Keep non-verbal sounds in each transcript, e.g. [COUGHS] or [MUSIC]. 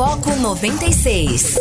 Foco 96.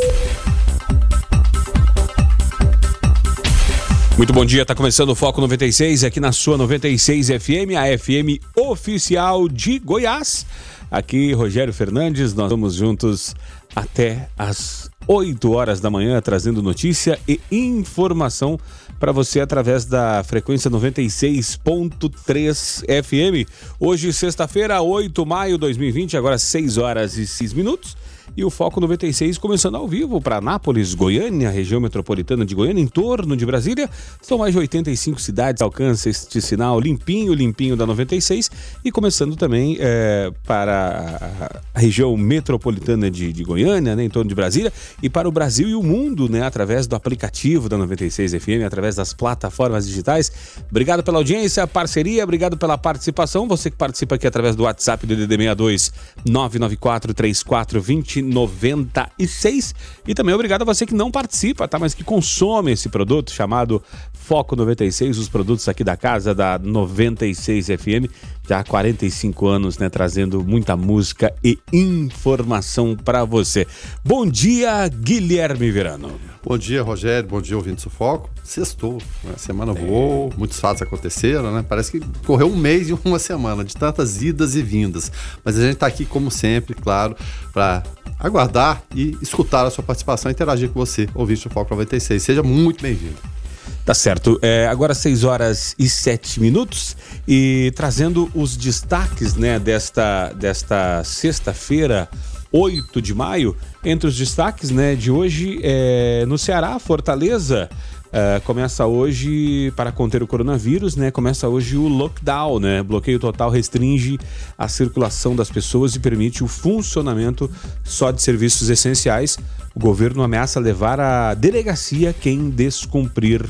Muito bom dia, tá começando o Foco 96 aqui na sua 96 FM, a FM oficial de Goiás. Aqui, Rogério Fernandes, nós vamos juntos até as 8 horas da manhã, trazendo notícia e informação para você através da frequência 96.3 FM. Hoje, sexta-feira, 8 de maio de 2020, agora 6 horas e 6 minutos. E o Foco 96 começando ao vivo para Anápolis, Goiânia, região metropolitana de Goiânia, em torno de Brasília. São mais de 85 cidades, alcança este sinal limpinho, limpinho da 96. E começando também é, para a região metropolitana de, de Goiânia, né, em torno de Brasília, e para o Brasil e o mundo, né, através do aplicativo da 96 FM, através das plataformas digitais. Obrigado pela audiência, parceria, obrigado pela participação. Você que participa aqui através do WhatsApp do DD62 994 34 20 96. E também obrigado a você que não participa, tá? Mas que consome esse produto chamado Foco 96, os produtos aqui da casa da 96 FM, já há 45 anos, né? Trazendo muita música e informação para você. Bom dia, Guilherme Verano. Bom dia, Rogério. Bom dia, ouvinte do Foco. Sextou. Né? A semana é. voou, muitos fatos aconteceram, né? Parece que correu um mês e uma semana de tantas idas e vindas. Mas a gente está aqui, como sempre, claro, para aguardar e escutar a sua participação e interagir com você, ouvinte do Foco 96. Seja muito bem-vindo. Tá certo. É, agora 6 horas e 7 minutos e trazendo os destaques né, desta, desta sexta-feira, 8 de maio. Entre os destaques né, de hoje, é, no Ceará, Fortaleza Uh, começa hoje, para conter o coronavírus, né? Começa hoje o lockdown, né? Bloqueio total restringe a circulação das pessoas e permite o funcionamento só de serviços essenciais. O governo ameaça levar à delegacia quem descumprir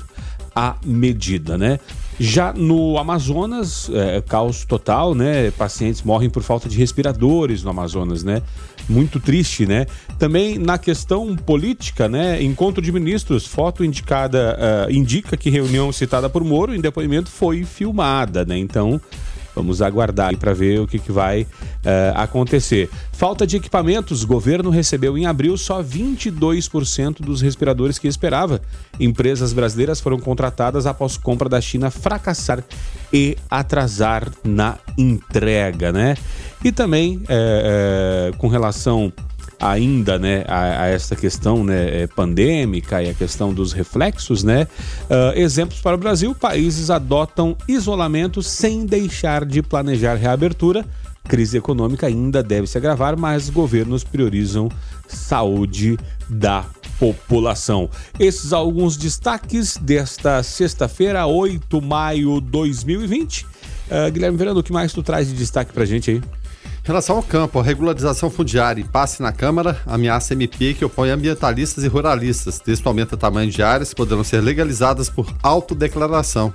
a medida, né? Já no Amazonas, é, caos total, né? Pacientes morrem por falta de respiradores no Amazonas, né? Muito triste, né? Também na questão política, né? Encontro de ministros, foto indicada uh, indica que reunião citada por Moro em depoimento foi filmada, né? Então Vamos aguardar para ver o que, que vai uh, acontecer. Falta de equipamentos. Governo recebeu em abril só 22% dos respiradores que esperava. Empresas brasileiras foram contratadas após compra da China fracassar e atrasar na entrega, né? E também é, é, com relação ainda né, a, a essa questão né, é, pandêmica e a questão dos reflexos, né? Uh, exemplos para o Brasil: países adotam isolamento sem deixar de planejar reabertura. Crise econômica ainda deve se agravar, mas governos priorizam saúde da população. Esses alguns destaques desta sexta-feira, 8 de maio de 2020. Uh, Guilherme Verano, o que mais tu traz de destaque pra gente aí? Em relação ao campo, a regularização fundiária e passe na Câmara ameaça MP que opõe ambientalistas e ruralistas. Texto aumenta o tamanho de áreas que poderão ser legalizadas por autodeclaração.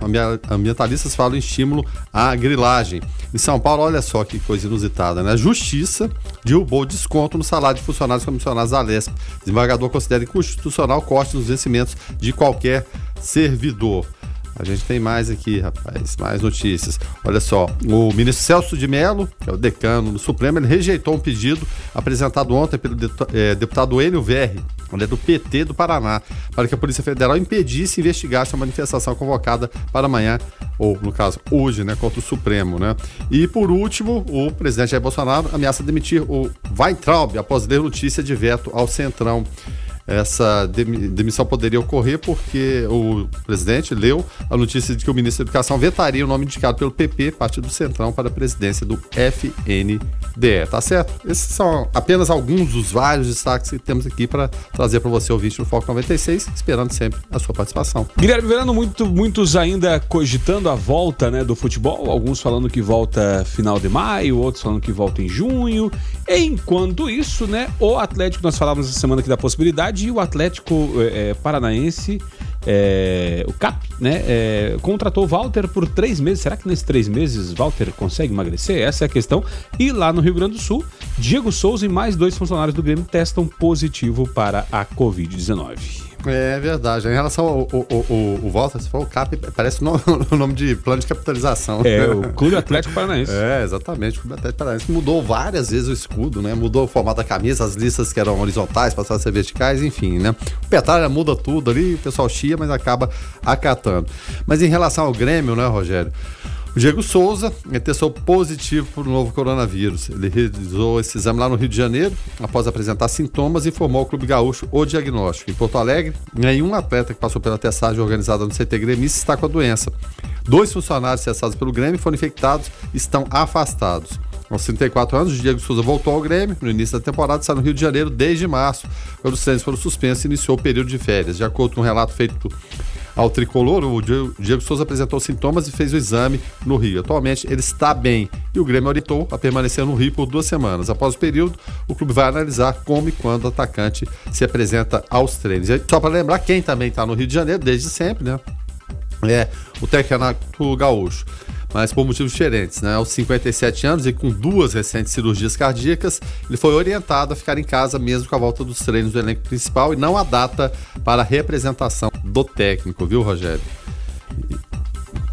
Ambientalistas falam em estímulo à grilagem. Em São Paulo, olha só que coisa inusitada, né? A Justiça derrubou desconto no salário de funcionários comissionados da Lesp. Desembargador considera inconstitucional corte nos vencimentos de qualquer servidor. A gente tem mais aqui, rapaz, mais notícias. Olha só, o ministro Celso de Mello, que é o decano do Supremo, ele rejeitou um pedido apresentado ontem pelo é, deputado Enio Verri, é do PT do Paraná, para que a Polícia Federal impedisse e investigasse a manifestação convocada para amanhã, ou no caso, hoje, né, contra o Supremo, né? E por último, o presidente Jair Bolsonaro ameaça demitir o Weintraub após ler notícia de veto ao Centrão essa demissão poderia ocorrer porque o presidente leu a notícia de que o ministro da Educação vetaria o nome indicado pelo PP, Partido Centrão, para a presidência do FNDE. Tá certo? Esses são apenas alguns dos vários destaques que temos aqui para trazer para você, ouvinte do Foco 96, esperando sempre a sua participação. Guilherme Verano, muito, muitos ainda cogitando a volta né, do futebol, alguns falando que volta final de maio, outros falando que volta em junho. Enquanto isso, né, o Atlético, nós falávamos essa semana aqui da possibilidade verdade, o Atlético é, Paranaense, é, o CAP, né, é, contratou Walter por três meses. Será que nesses três meses Walter consegue emagrecer? Essa é a questão. E lá no Rio Grande do Sul, Diego Souza e mais dois funcionários do Grêmio testam positivo para a Covid-19. É verdade. Em relação ao, ao, ao, ao Walter, se for o CAP, parece o nome, [LAUGHS] o nome de plano de capitalização. É, o Clube Atlético Paranaense. É, exatamente. O Clube Atlético Paranaense mudou várias vezes o escudo, né? Mudou o formato da camisa, as listas que eram horizontais passaram a ser verticais, enfim, né? O Petralha muda tudo ali, o pessoal chia, mas acaba acatando. Mas em relação ao Grêmio, né, Rogério? O Diego Souza testou positivo para o novo coronavírus. Ele realizou esse exame lá no Rio de Janeiro, após apresentar sintomas, e informou ao Clube Gaúcho o diagnóstico. Em Porto Alegre, nenhum atleta que passou pela testagem organizada no CT Grêmio está com a doença. Dois funcionários testados pelo Grêmio foram infectados estão afastados. Aos 34 anos, o Diego Souza voltou ao Grêmio no início da temporada, está no Rio de Janeiro desde março, quando os treinos foram suspensos e iniciou o período de férias. De acordo com um relato feito ao tricolor, o Diego Souza apresentou sintomas e fez o exame no Rio. Atualmente ele está bem e o Grêmio orientou a permanecer no Rio por duas semanas. Após o período, o clube vai analisar como e quando o atacante se apresenta aos treinos. E só para lembrar, quem também está no Rio de Janeiro desde sempre, né? É o técnico gaúcho mas por motivos diferentes. Né? Aos 57 anos e com duas recentes cirurgias cardíacas, ele foi orientado a ficar em casa mesmo com a volta dos treinos do elenco principal e não a data para a representação do técnico, viu, Rogério?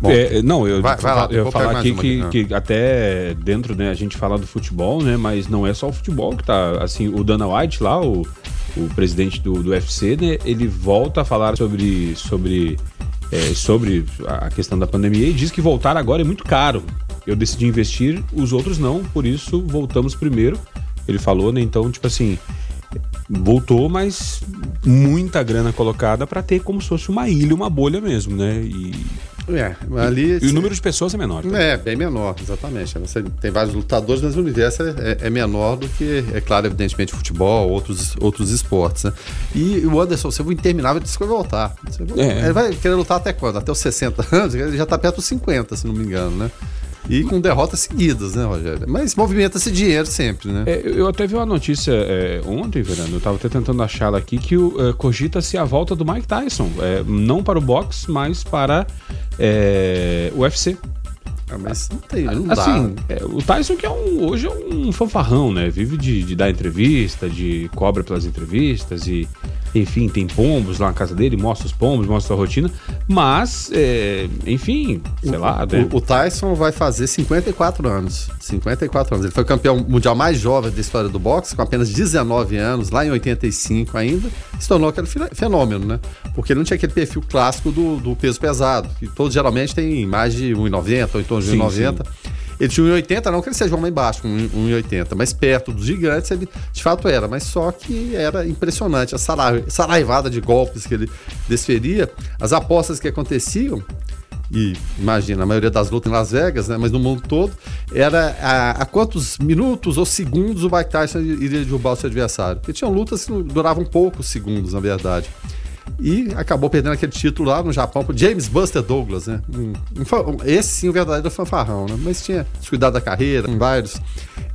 Bom, é, não, eu, vai, vai lá, eu falar aqui que, que, até dentro, né, a gente fala do futebol, né, mas não é só o futebol que tá, assim, o Dana White lá, o, o presidente do, do UFC, né, ele volta a falar sobre, sobre é, sobre a questão da pandemia e diz que voltar agora é muito caro. Eu decidi investir, os outros não, por isso voltamos primeiro. Ele falou, né? Então, tipo assim, voltou, mas muita grana colocada para ter como se fosse uma ilha, uma bolha mesmo, né? E é, ali. E, e o número de pessoas é menor. Tá? É, bem menor, exatamente. Você tem vários lutadores, mas o universo é, é, menor do que, é claro, evidentemente, futebol, outros, outros esportes. Né? E o Anderson Silva interminável disse que vai voltar. É. Ele vai querer lutar até quando? Até os 60 [LAUGHS] anos? Ele já está perto dos 50, se não me engano, né? E com derrotas seguidas, né, Rogério? Mas movimenta-se dinheiro sempre, né? É, eu até vi uma notícia é, ontem, Fernando, eu estava até tentando achá-la aqui, que uh, cogita-se a volta do Mike Tyson. É, não para o boxe, mas para é, o UFC. Ah, mas não tem, não assim, é, o Tyson que é um, hoje é um fanfarrão, né? Vive de, de dar entrevista, de cobra pelas entrevistas e enfim, tem pombos lá na casa dele, mostra os pombos, mostra a rotina, mas, é, enfim, sei o, lá. Né? O, o, Tyson vai fazer 54 anos. 54 anos. Ele foi campeão mundial mais jovem da história do boxe, com apenas 19 anos, lá em 85 ainda, se tornou aquele fenômeno, né? Porque ele não tinha aquele perfil clássico do, do peso pesado, que todos geralmente têm mais de 1,90 ou em torno de 1,90. Ele tinha 1,80, não que ele seja um homem baixo, 1,80, mas perto dos gigantes ele de fato era, mas só que era impressionante a saraivada de golpes que ele desferia, as apostas que aconteciam e imagina, a maioria das lutas em Las Vegas, né, mas no mundo todo, era a, a quantos minutos ou segundos o Mike Tyson iria derrubar o seu adversário. Porque tinham lutas que duravam poucos segundos, na verdade e acabou perdendo aquele título lá no Japão pro James Buster Douglas, né? Um, um, esse sim, o verdadeiro fanfarrão, né? Mas tinha descuidado da carreira, com vários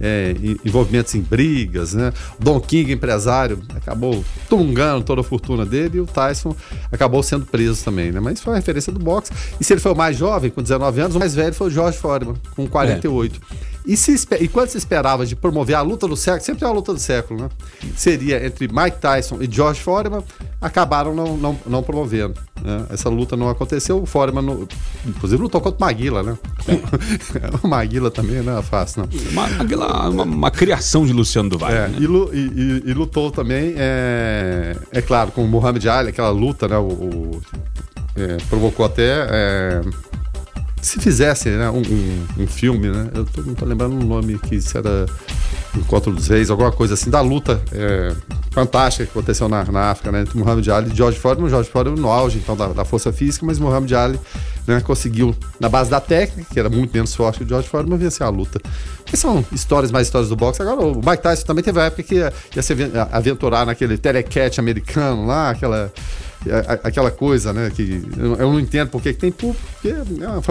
é, envolvimentos em brigas, né? Don King, empresário, acabou tungando toda a fortuna dele e o Tyson acabou sendo preso também, né? Mas foi uma referência do boxe. E se ele foi o mais jovem, com 19 anos, o mais velho foi o George Foreman, com 48. É. E, se, e quando se esperava de promover a luta do século, sempre é a luta do século, né? Seria entre Mike Tyson e George Foreman, acabaram não, não, não promovendo. Né? Essa luta não aconteceu. O Foreman, não, inclusive, lutou contra o Maguila, né? [LAUGHS] o Maguila também não é fácil, não. Maguila, uma, uma criação de Luciano do É, né? e, e, e, lutou também, é, é claro, com o Muhammad Ali, aquela luta, né? O, o é, provocou até. Se fizesse né, um, um, um, filme, né? Eu tô, não tô lembrando o nome que se era Encontro dos Reis, alguma coisa assim, da luta é, fantástica que aconteceu na, na África, né? Entre Muhammad Ali e George Foreman. George Foreman no auge, então, da, da força física, mas Muhammad Ali né, conseguiu, na base da técnica, que era muito menos forte que o George Foreman, vencer a luta. Que são histórias mais histórias do boxe. Agora, o Mike Tyson também teve a época que ia, ia se aventurar naquele telecat americano lá, aquela aquela coisa, né? Que eu não entendo porque que tem público, porque é uma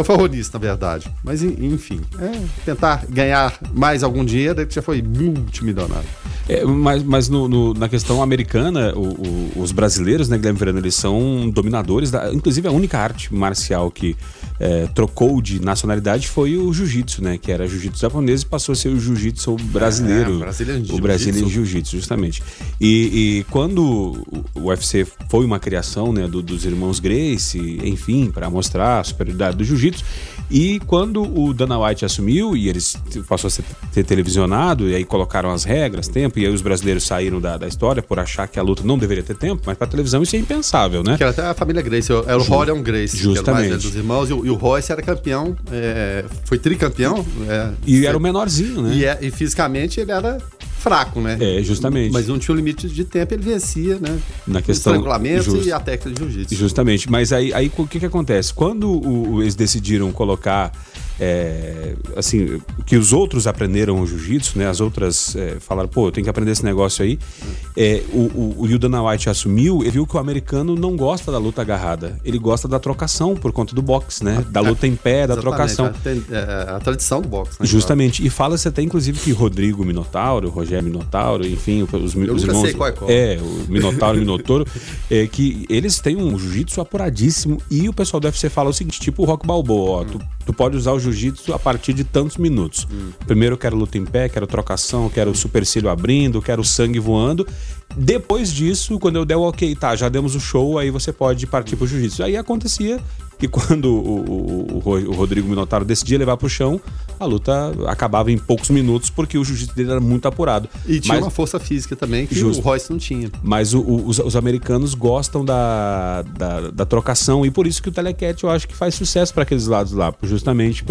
na verdade. Mas, enfim, é tentar ganhar mais algum dinheiro, ele já foi multimilionário. É, mas mas no, no, na questão americana, o, o, os brasileiros, né, Guilherme Verano, eles são dominadores, da, inclusive a única arte marcial que é, trocou de nacionalidade foi o jiu-jitsu, né? Que era jiu-jitsu japonês e passou a ser o jiu-jitsu brasileiro. É, o brasileiro jiu-jitsu, justamente. E, e, quando o UFC foi uma criação né, do, dos irmãos Grace, enfim, para mostrar a superioridade do jiu-jitsu, e quando o Dana White assumiu e eles passou a ser, ser televisionado, e aí colocaram as regras, tempo, e aí os brasileiros saíram da, da história por achar que a luta não deveria ter tempo, mas para televisão isso é impensável, né? Que era até a família Grace, era o Rorion Grace, justamente. que dos irmãos, e o, e o Royce era campeão, é, foi tricampeão. É, e foi, era o menorzinho, né? E, é, e fisicamente ele era fraco, né? É, justamente. Mas não tinha um limite de tempo, ele vencia, né? Na questão. Estrangulamento e a técnica de jiu-jitsu. Justamente. Mas aí, aí o que, que acontece? Quando o, eles decidiram colocar é, assim, que os outros aprenderam o jiu-jitsu, né? As outras é, falaram, pô, eu tenho que aprender esse negócio aí. É, o, o, o Dana White assumiu e viu que o americano não gosta da luta agarrada. Ele gosta da trocação por conta do boxe, né? Da luta em pé, da trocação. A, é, a, tradição do boxe, né? Justamente. E fala-se até, inclusive, que Rodrigo Minotauro, Rogério Minotauro, enfim, os, eu os irmãos. Sei qual é, qual. é, o Minotauro e Minotouro, é, que eles têm um jiu-jitsu apuradíssimo e o pessoal do UFC fala o seguinte, tipo o Rock Balboa, ó, tu, tu pode usar o jiu-jitsu a partir de tantos minutos. Hum. Primeiro eu quero luta em pé, quero trocação, quero o supercílio abrindo, quero sangue voando. Depois disso, quando eu der o ok, tá, já demos o show, aí você pode partir pro jiu-jitsu. Aí acontecia que quando o, o, o, Rodrigo Minotauro decidia levar pro chão, a luta acabava em poucos minutos porque o jiu-jitsu dele era muito apurado. E tinha Mas, uma força física também que justo, o Royce não tinha. Mas o, os, os, americanos gostam da, da, da, trocação e por isso que o Telecat eu acho que faz sucesso para aqueles lados lá, justamente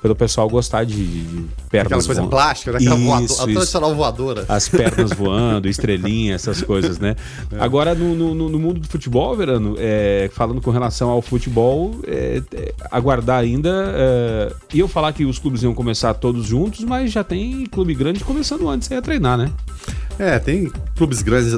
pelo pessoal gostar de, de pernas Aquela coisa voando. plástica, né? aquela isso, voadora, a tradicional voadora. As pernas [LAUGHS] voando, estrelinha, essas coisas, né? É. Agora, no, no, no, mundo do futebol, Verano, é, falando com relação ao futebol, é, é aguardar ainda. É, e eu falar que os clubes iam começar todos juntos, mas já tem clube grande começando antes a treinar, né? É, tem clubes grandes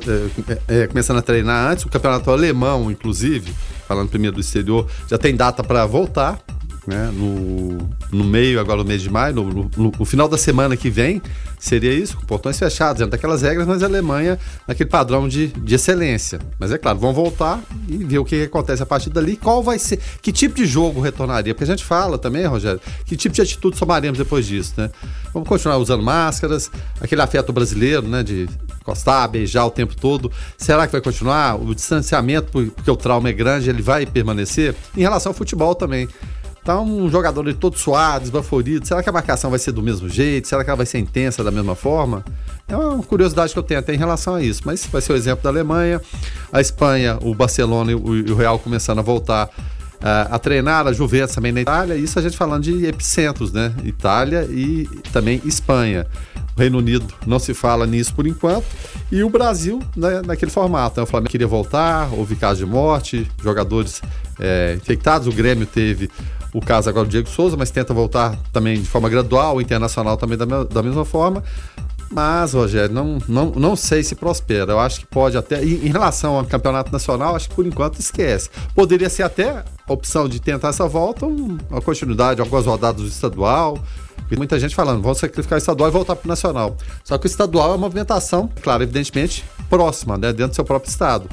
é, começando a treinar antes. O campeonato alemão, inclusive, falando primeiro do exterior, já tem data para voltar né? No, no meio, agora no mês de maio, no, no, no, final da semana que vem, seria isso, com portões fechados, dentro daquelas regras, mas a Alemanha naquele padrão de, de excelência. Mas é claro, vão voltar e ver o que, acontece a partir dali, qual vai ser, que tipo de jogo retornaria, porque a gente fala também, Rogério, que tipo de atitude somaremos depois disso, né? Vamos continuar usando máscaras, aquele afeto brasileiro, né, de encostar, beijar o tempo todo, será que vai continuar? O distanciamento, porque o trauma é grande, ele vai permanecer? Em relação ao futebol também. Tá um jogador ali todo suado, esbaforido. Será que a marcação vai ser do mesmo jeito? Será que ela vai ser intensa da mesma forma? É uma curiosidade que eu tenho até em relação a isso. Mas vai ser o exemplo da Alemanha, a Espanha, o Barcelona e o Real começando a voltar uh, a treinar, a Juventus também na Itália. Isso a gente falando de epicentros, né? Itália e também Espanha. O Reino Unido não se fala nisso por enquanto. E o Brasil né, naquele formato. Né? O Flamengo queria voltar, houve caso de morte, jogadores é, infectados. O Grêmio teve o caso agora do Diego Souza, mas tenta voltar também de forma gradual, Internacional também da, da mesma forma. Mas, Rogério, não, não, não sei se prospera. Eu acho que pode até. Em, em relação ao campeonato nacional, acho que por enquanto esquece. Poderia ser até a opção de tentar essa volta, uma continuidade, algumas rodadas do estadual. Muita gente falando, vamos sacrificar o estadual e voltar para o nacional. Só que o estadual é uma movimentação, claro, evidentemente, próxima, né, dentro do seu próprio estado.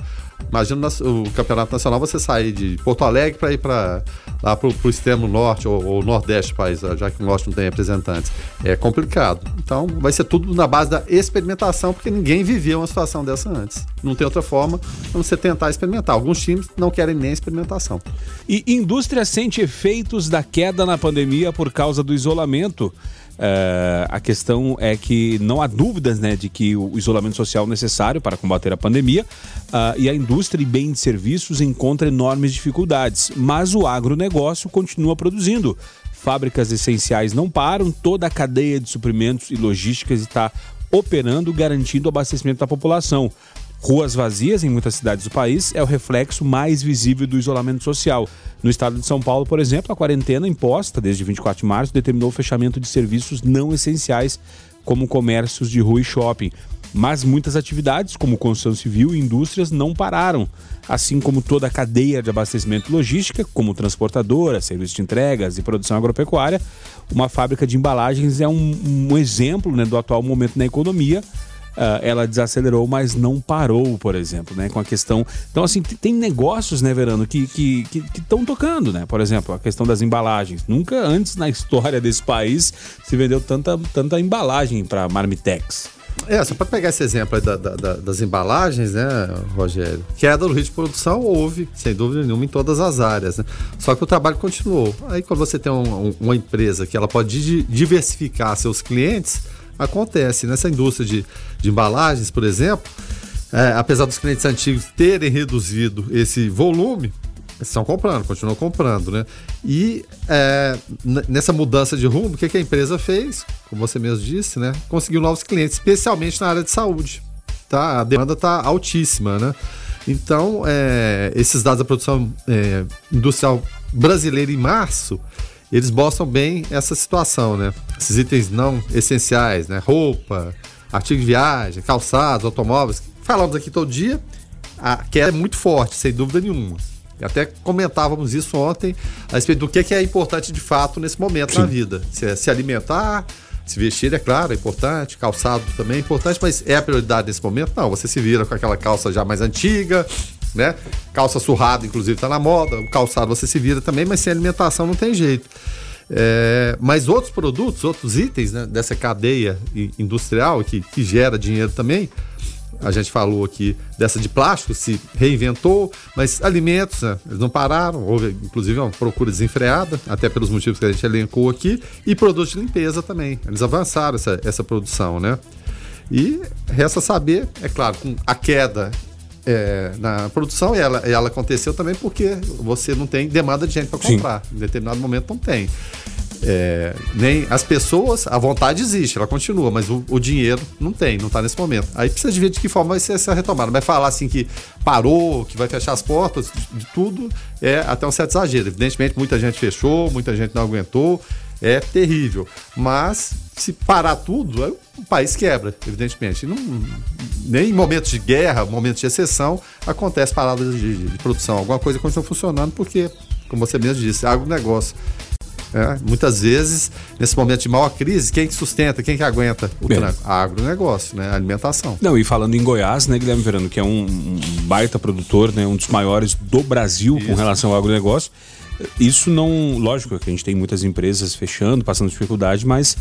Imagina o campeonato nacional você sair de Porto Alegre para ir para lá para o extremo norte ou, ou, nordeste do país, já que o norte não tem representantes. É complicado. Então vai ser tudo na base da experimentação, porque ninguém viveu uma situação dessa antes. Não tem outra forma a você tentar experimentar. Alguns times não querem nem experimentação. E indústria sente efeitos da queda na pandemia por causa do isolamento. Uh, a questão é que não há dúvidas né, de que o isolamento social é necessário para combater a pandemia uh, e a indústria e bem de serviços encontra enormes dificuldades, mas o agronegócio continua produzindo. Fábricas essenciais não param, toda a cadeia de suprimentos e logísticas está operando, garantindo o abastecimento da população. Ruas vazias em muitas cidades do país é o reflexo mais visível do isolamento social. No estado de São Paulo, por exemplo, a quarentena imposta desde 24 de março determinou o fechamento de serviços não essenciais, como comércios de rua e shopping. Mas muitas atividades, como construção civil e indústrias, não pararam, assim como toda a cadeia de abastecimento e logística, como transportadora, serviço de entregas e produção agropecuária. Uma fábrica de embalagens é um, um exemplo né, do atual momento na economia. Uh, ela desacelerou, mas não parou, por exemplo, né? Com a questão. Então, assim, tem negócios, né, Verano, que estão que, que, que tocando, né? Por exemplo, a questão das embalagens. Nunca antes na história desse país se vendeu tanta, tanta embalagem para Marmitex. É, só para pegar esse exemplo aí da, da, das embalagens, né, Rogério? Queda do ritmo de produção houve, sem dúvida nenhuma, em todas as áreas, né? Só que o trabalho continuou. Aí quando você tem um, um, uma empresa que ela pode diversificar seus clientes, acontece. Nessa indústria de, de embalagens, por exemplo, é, apesar dos clientes antigos terem reduzido esse volume, estão comprando, continuam comprando, né? E é, nessa mudança de rumo, o que, que a empresa fez? Como você mesmo disse, né? Conseguiu novos clientes, especialmente na área de saúde. Tá? A demanda está altíssima, né? Então, é, esses dados da produção é, industrial brasileira em março, eles mostram bem essa situação, né? Esses itens não essenciais, né? Roupa, artigo de viagem, calçados, automóveis. Falamos aqui todo dia, a queda é muito forte, sem dúvida nenhuma. Até comentávamos isso ontem a respeito do que é importante de fato nesse momento Sim. na vida. Se, é se alimentar, se vestir, é claro, é importante, calçado também é importante, mas é a prioridade nesse momento? Não, você se vira com aquela calça já mais antiga, né? Calça surrada, inclusive, está na moda, o calçado você se vira também, mas sem alimentação não tem jeito. É, mas outros produtos, outros itens né, dessa cadeia industrial que, que gera dinheiro também, a gente falou aqui dessa de plástico, se reinventou, mas alimentos, né, eles não pararam, houve inclusive uma procura desenfreada, até pelos motivos que a gente elencou aqui, e produtos de limpeza também. Eles avançaram essa, essa produção, né? E resta saber, é claro, com a queda é, na produção, e ela, ela aconteceu também porque você não tem demanda de gente para comprar. Sim. Em determinado momento não tem. É, nem as pessoas, a vontade existe, ela continua, mas o, o dinheiro não tem, não está nesse momento. Aí precisa de ver de que forma vai ser essa retomada. Vai falar assim que parou, que vai fechar as portas, de tudo, é até um certo exagero. Evidentemente, muita gente fechou, muita gente não aguentou, é terrível. Mas se parar tudo, o país quebra, evidentemente. Não, nem em momentos de guerra, momentos de exceção, acontece paradas de, de, produção. Alguma coisa continua funcionando porque, como você mesmo disse, é agronegócio. É, muitas vezes, nesse momento de maior crise, quem que sustenta, quem que aguenta o tranco? Agronegócio, né? alimentação. Não, e falando em Goiás, né, Guilherme Verano, que é um, um baita produtor, né, um dos maiores do Brasil Isso. com relação ao agronegócio. Isso não. Lógico que a gente tem muitas empresas fechando, passando dificuldade, mas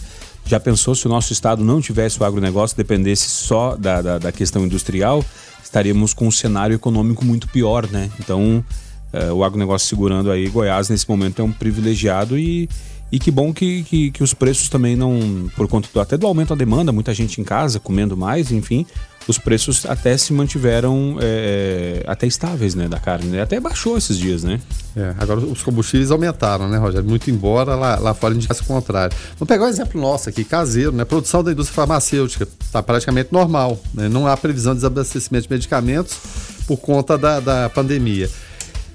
já pensou se o nosso estado não tivesse o agronegócio, dependesse só da, da, da questão industrial, estaríamos com um cenário econômico muito pior, né? Então é, o agronegócio segurando aí. Goiás, nesse momento, é um privilegiado e, e que bom que, que, que, os preços também não, por conta do, até do aumento da demanda, muita gente em casa comendo mais, enfim, os preços até se mantiveram é, até estáveis, né, da carne. Né? Até baixou esses dias, né? É, agora os combustíveis aumentaram, né, Rogério? Muito embora lá, lá fora indicasse o contrário. Vamos pegar um exemplo nosso aqui, caseiro, né? produção da indústria farmacêutica está praticamente normal, né? Não há previsão de desabastecimento de medicamentos por conta da, da pandemia.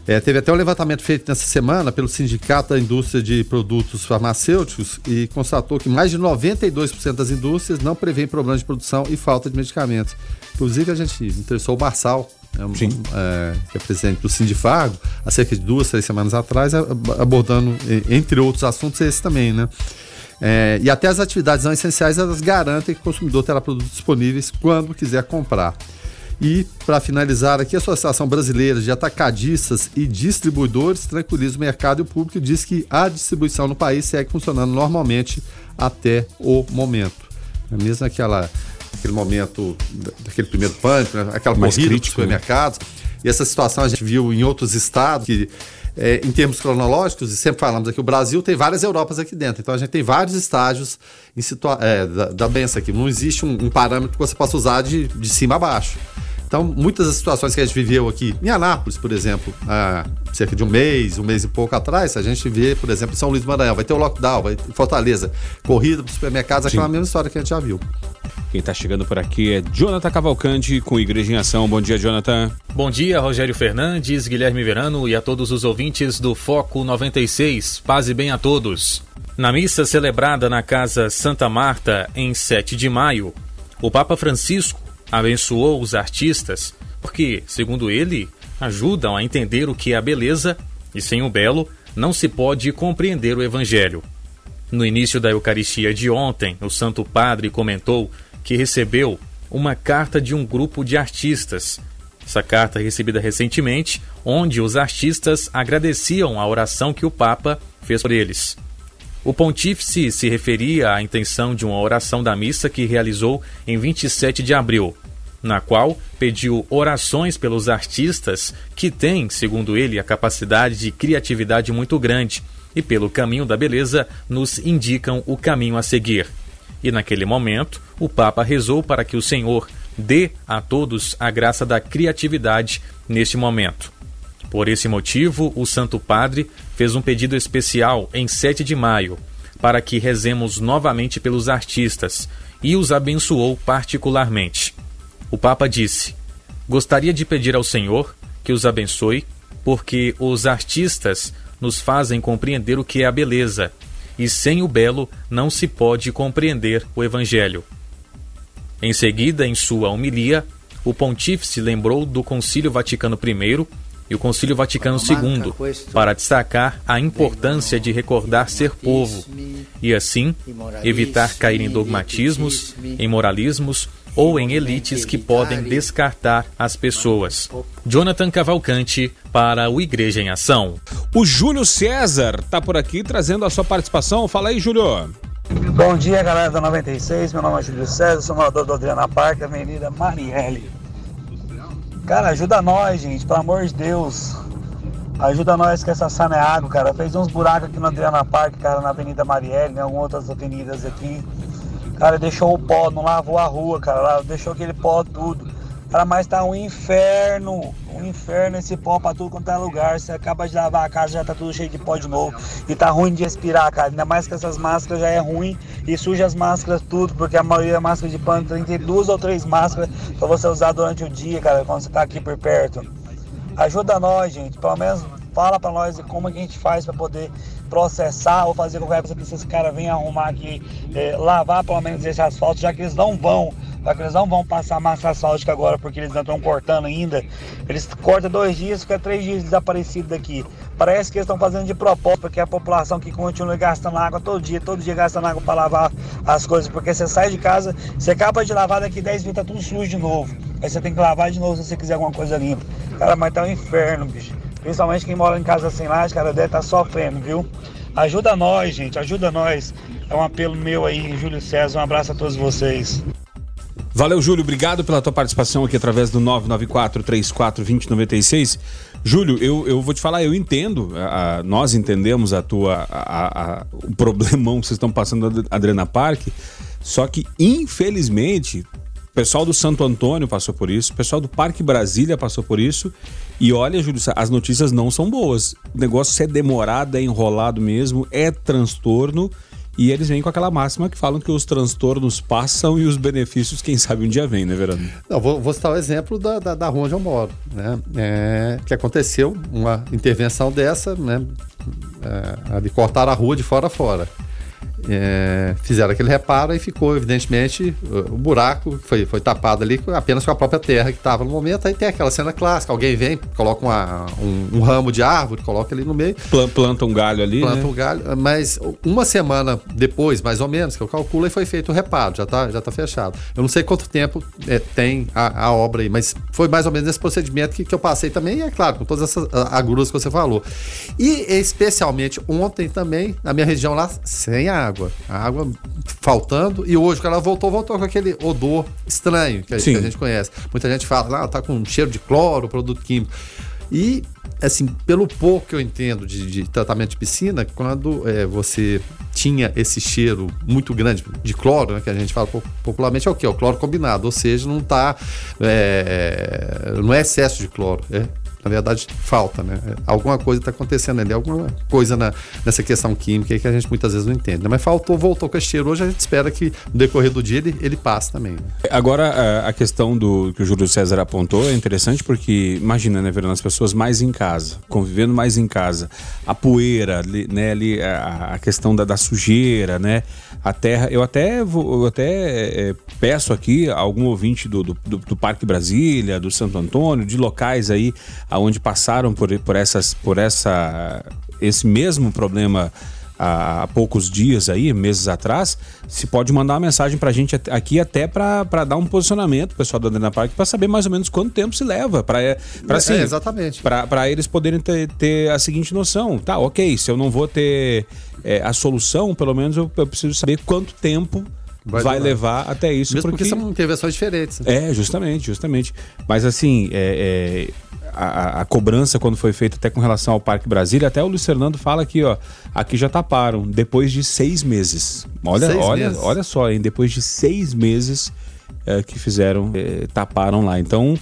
É, teve até um levantamento feito nessa semana pelo Sindicato da Indústria de Produtos Farmacêuticos e constatou que mais de 92% das indústrias não prevêem problemas de produção e falta de medicamentos. Inclusive, a gente interessou o Marçal, né, é, que é presidente do Sindifago, há cerca de duas, três semanas atrás, abordando, entre outros assuntos, esse também, né? É, e até as atividades não essenciais, elas garantem que o consumidor terá produtos disponíveis quando quiser comprar. E, para finalizar aqui, a Associação Brasileira de Atacadistas e Distribuidores tranquiliza o mercado e o público diz que a distribuição no país segue funcionando normalmente até o momento. É mesmo aquela, aquele momento, daquele primeiro pânico, né? aquela Mais corrida crítico, dos né? supermercados. Né? E essa situação a gente viu em outros estados que é, em termos cronológicos, e sempre falamos aqui, o Brasil tem várias Europas aqui dentro. Então a gente tem vários estágios é, da, da benção aqui. Não existe um, um, parâmetro que você possa usar de, de cima a baixo. Então, muitas das situações que a gente viveu aqui em Anápolis, por exemplo, há cerca de um mês, um mês e pouco atrás, a gente vê, por exemplo, em São Luís do Maranhão, vai ter o lockdown, vai ter Fortaleza, corrida para os supermercados, aquela mesma história que a gente já viu. Quem está chegando por aqui é Jonathan Cavalcante com Igreja em Ação. Bom dia, Jonathan. Bom dia, Rogério Fernandes, Guilherme Verano e a todos os ouvintes do Foco 96. Paz e bem a todos. Na missa celebrada na Casa Santa Marta em 7 de maio, o Papa Francisco Abençoou os artistas porque, segundo ele, ajudam a entender o que é a beleza e sem o belo não se pode compreender o Evangelho. No início da Eucaristia de ontem, o Santo Padre comentou que recebeu uma carta de um grupo de artistas. Essa carta recebida recentemente, onde os artistas agradeciam a oração que o Papa fez por eles. O pontífice se referia à intenção de uma oração da missa que realizou em 27 de abril, na qual pediu orações pelos artistas que têm, segundo ele, a capacidade de criatividade muito grande e, pelo caminho da beleza, nos indicam o caminho a seguir. E naquele momento, o Papa rezou para que o Senhor dê a todos a graça da criatividade neste momento. Por esse motivo, o Santo Padre fez um pedido especial em 7 de maio para que rezemos novamente pelos artistas e os abençoou particularmente. O Papa disse: Gostaria de pedir ao Senhor que os abençoe, porque os artistas nos fazem compreender o que é a beleza, e sem o belo não se pode compreender o Evangelho. Em seguida, em sua homilia, o pontífice lembrou do Concílio Vaticano I e o Concílio Vaticano II para destacar a importância de recordar ser povo e, assim, evitar cair em dogmatismos, em moralismos ou em elites que podem descartar as pessoas. Jonathan Cavalcante para o Igreja em Ação. O Júlio César está por aqui trazendo a sua participação. Fala aí, Júlio. Bom dia, galera da 96. Meu nome é Júlio César, sou morador do Adriana Parque, Avenida Marielle. Cara, ajuda nós, gente, pelo amor de Deus. Ajuda nós que essa saneado, cara. Fez uns buracos aqui no Adriana Parque, cara, na Avenida Marielle, em algumas outras avenidas aqui. Cara, deixou o pó, não lavou a rua, cara. Deixou aquele pó tudo. Cara, mas tá um inferno. Um inferno esse pó pra tudo quanto é lugar. Você acaba de lavar a casa, já tá tudo cheio de pó de novo. E tá ruim de respirar, cara. Ainda mais que essas máscaras já é ruim. E suja as máscaras tudo, porque a maioria é máscara de pano. Tem duas ou três máscaras pra você usar durante o dia, cara, quando você tá aqui por perto. Ajuda nós, gente. Pelo menos fala pra nós como que a gente faz pra poder processar ou fazer qualquer coisa que esses caras venham arrumar aqui, eh, lavar pelo menos esse asfalto, já que eles não vão, já que eles não vão passar massa asfáltica agora porque eles não estão cortando ainda. Eles cortam dois dias, fica três dias desaparecido daqui. Parece que eles estão fazendo de propósito, porque a população que continua gastando água todo dia, todo dia gastando água para lavar as coisas, porque você sai de casa, você acaba de lavar daqui 10 minutos, tá tudo sujo de novo. Aí você tem que lavar de novo se você quiser alguma coisa limpa. Cara, mas tá um inferno, bicho. Principalmente quem mora em casa sem laje, cara, deve estar tá sofrendo, viu? Ajuda nós, gente, ajuda nós. É um apelo meu aí, Júlio César. Um abraço a todos vocês. Valeu, Júlio. Obrigado pela tua participação aqui através do 994-34-2096. Júlio, eu, eu vou te falar, eu entendo, a, a, nós entendemos a tua, a, o problemão que vocês estão passando na Adrena Parque, só que, infelizmente, o pessoal do Santo Antônio passou por isso, o pessoal do Parque Brasília passou por isso. E olha, Júlio, as notícias não são boas. O negócio é demorado, é enrolado mesmo, é transtorno. E eles vêm com aquela máxima que falam que os transtornos passam e os benefícios, quem sabe, um dia vem, né, Verano? Não, vou, vou citar o exemplo da, da, da rua onde eu moro, né? É, que aconteceu uma intervenção dessa, né? É, de cortar a rua de fora a fora é, fizeram aquele reparo e ficou, evidentemente, o buraco foi, foi tapado ali apenas com a própria terra que estava no momento. Aí tem aquela cena clássica: alguém vem, coloca uma, um, um, ramo de árvore, coloca ali no meio. Planta um galho ali. Planta né? um galho, mas uma semana depois, mais ou menos, que eu calculo, aí foi feito o reparo, já está já tá fechado. Eu não sei quanto tempo é, tem a, a, obra aí, mas foi mais ou menos esse procedimento que, que eu passei também, e é claro, com todas essas agruras que você falou. E especialmente ontem também, na minha região lá, sem água água. A água faltando. E hoje, quando ela voltou, voltou com aquele odor estranho que a, que a gente conhece. Muita gente fala, ah, tá com cheiro de cloro, produto químico. E, assim, pelo pouco que eu entendo de, de tratamento de piscina, quando é, você tinha esse cheiro muito grande de cloro, né, que a gente fala popularmente, é o que? É o cloro combinado, ou seja, não tá. É, não é excesso de cloro, é na verdade, falta, né? Alguma coisa está acontecendo ali, alguma coisa na, nessa questão química que a gente muitas vezes não entende. Né? Mas faltou, voltou com esse cheiro. Hoje a gente espera que no decorrer do dia ele, ele passe também. Né? Agora, a questão do que o Júlio César apontou é interessante porque, imagina, né, Verão, as pessoas mais em casa, convivendo mais em casa, a poeira, né, ali, a, a questão da, da sujeira, né? A terra. Eu até, vou, eu até é, peço aqui a algum ouvinte do, do, do, Parque Brasília, do Santo Antônio, de locais aí aonde passaram por, por, essas, por essa, esse mesmo problema há poucos dias aí, meses atrás, se pode mandar uma mensagem pra gente aqui até para dar um posicionamento, pessoal do André Parque, para saber mais ou menos quanto tempo se leva, para é, assim, é, exatamente. para eles poderem ter, ter, a seguinte noção, tá, ok, se eu não vou ter é, a solução, pelo menos eu, eu preciso saber quanto tempo vai, vai levar até isso. Mesmo porque, porque são intervenções diferentes. Né? É, justamente, justamente. Mas assim, é, é, a, a, cobrança quando foi feita até com relação ao Parque Brasília, até o Luiz Fernando fala aqui, ó, aqui já taparam, depois de seis meses. Olha, seis olha, meses. olha só, hein, depois de seis meses é, que fizeram, é, taparam lá. Então,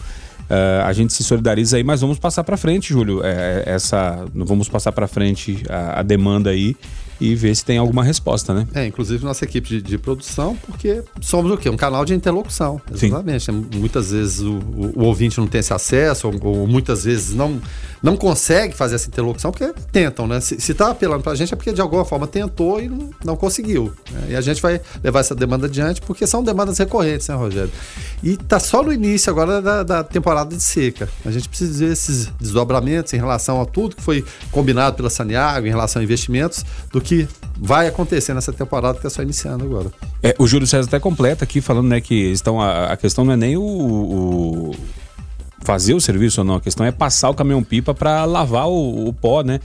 Uh, a gente se solidariza aí, mas vamos passar para frente, Júlio. É, essa, vamos passar para frente a, a, demanda aí e ver se tem alguma resposta, né? É, inclusive nossa equipe de, de produção, porque somos o quê? Um canal de interlocução. Exatamente. Sim. Muitas vezes o, o, o, ouvinte não tem esse acesso, ou, ou, muitas vezes não, não consegue fazer essa interlocução, porque tentam, né? Se, está apelando para a gente é porque de alguma forma tentou e não, não conseguiu. Né? E a gente vai levar essa demanda adiante, porque são demandas recorrentes, né, Rogério? E tá só no início agora da, da temporada de seca. A gente precisa ver esses desdobramentos em relação a tudo que foi combinado pela Saniago, em relação a investimentos, do que que vai acontecer nessa temporada que está só iniciando agora. É, o Júlio César até completa aqui falando né, que estão a, a questão não é nem o, o, fazer o serviço ou não, a questão é passar o caminhão pipa para lavar o, o, pó, né?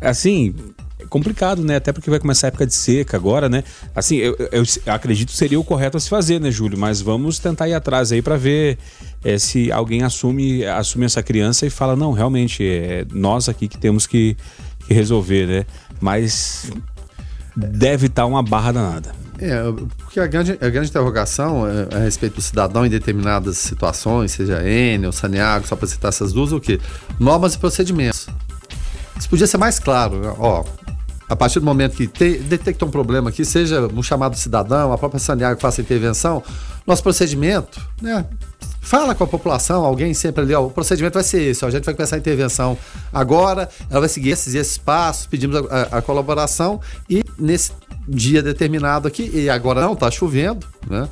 É. Assim, é complicado, né? Até porque vai começar a época de seca agora, né? Assim, eu, eu, eu acredito que seria o correto a se fazer, né, Júlio? Mas vamos tentar ir atrás aí para ver é, se alguém assume, assume essa criança e fala, não, realmente, é nós aqui que temos que, que resolver, né? Mas deve estar uma barra danada. É, porque a grande, a grande interrogação é, a respeito do cidadão em determinadas situações, seja Enel, Saneago, só para citar essas duas, o quê? Normas e procedimentos. Isso podia ser mais claro, né? ó. A partir do momento que te, detecta um problema aqui, seja um chamado cidadão, a própria Saneago faça intervenção, nosso procedimento, né? Fala com a população, alguém sempre ali, ó, o procedimento vai ser esse, ó, a gente vai começar a intervenção agora, ela vai seguir esses, esses passos, pedimos a, a, a colaboração e nesse dia determinado aqui, e agora não, está chovendo, né?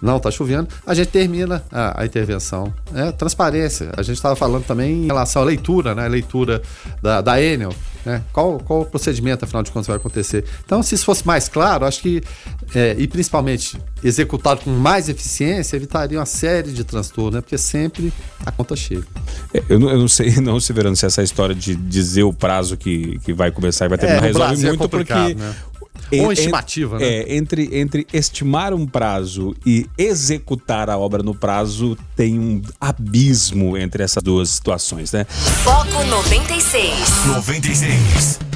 Não está chovendo, a gente termina a, a intervenção. É, transparência. A gente estava falando também em relação à leitura, né? A leitura da, da Enel. Né? Qual, qual o procedimento, afinal de contas, vai acontecer? Então, se isso fosse mais claro, acho que, é, e principalmente executado com mais eficiência, evitaria uma série de transtornos, né? Porque sempre a conta chega. É, eu, não, eu não sei, [LAUGHS] não, Severano, se essa história de dizer o prazo que, que vai começar e vai terminar é, resolve é muito, porque né? Ou estimativa, né? É, entre, entre estimar um prazo e executar a obra no prazo, tem um abismo entre essas duas situações, né? Foco 96. 96.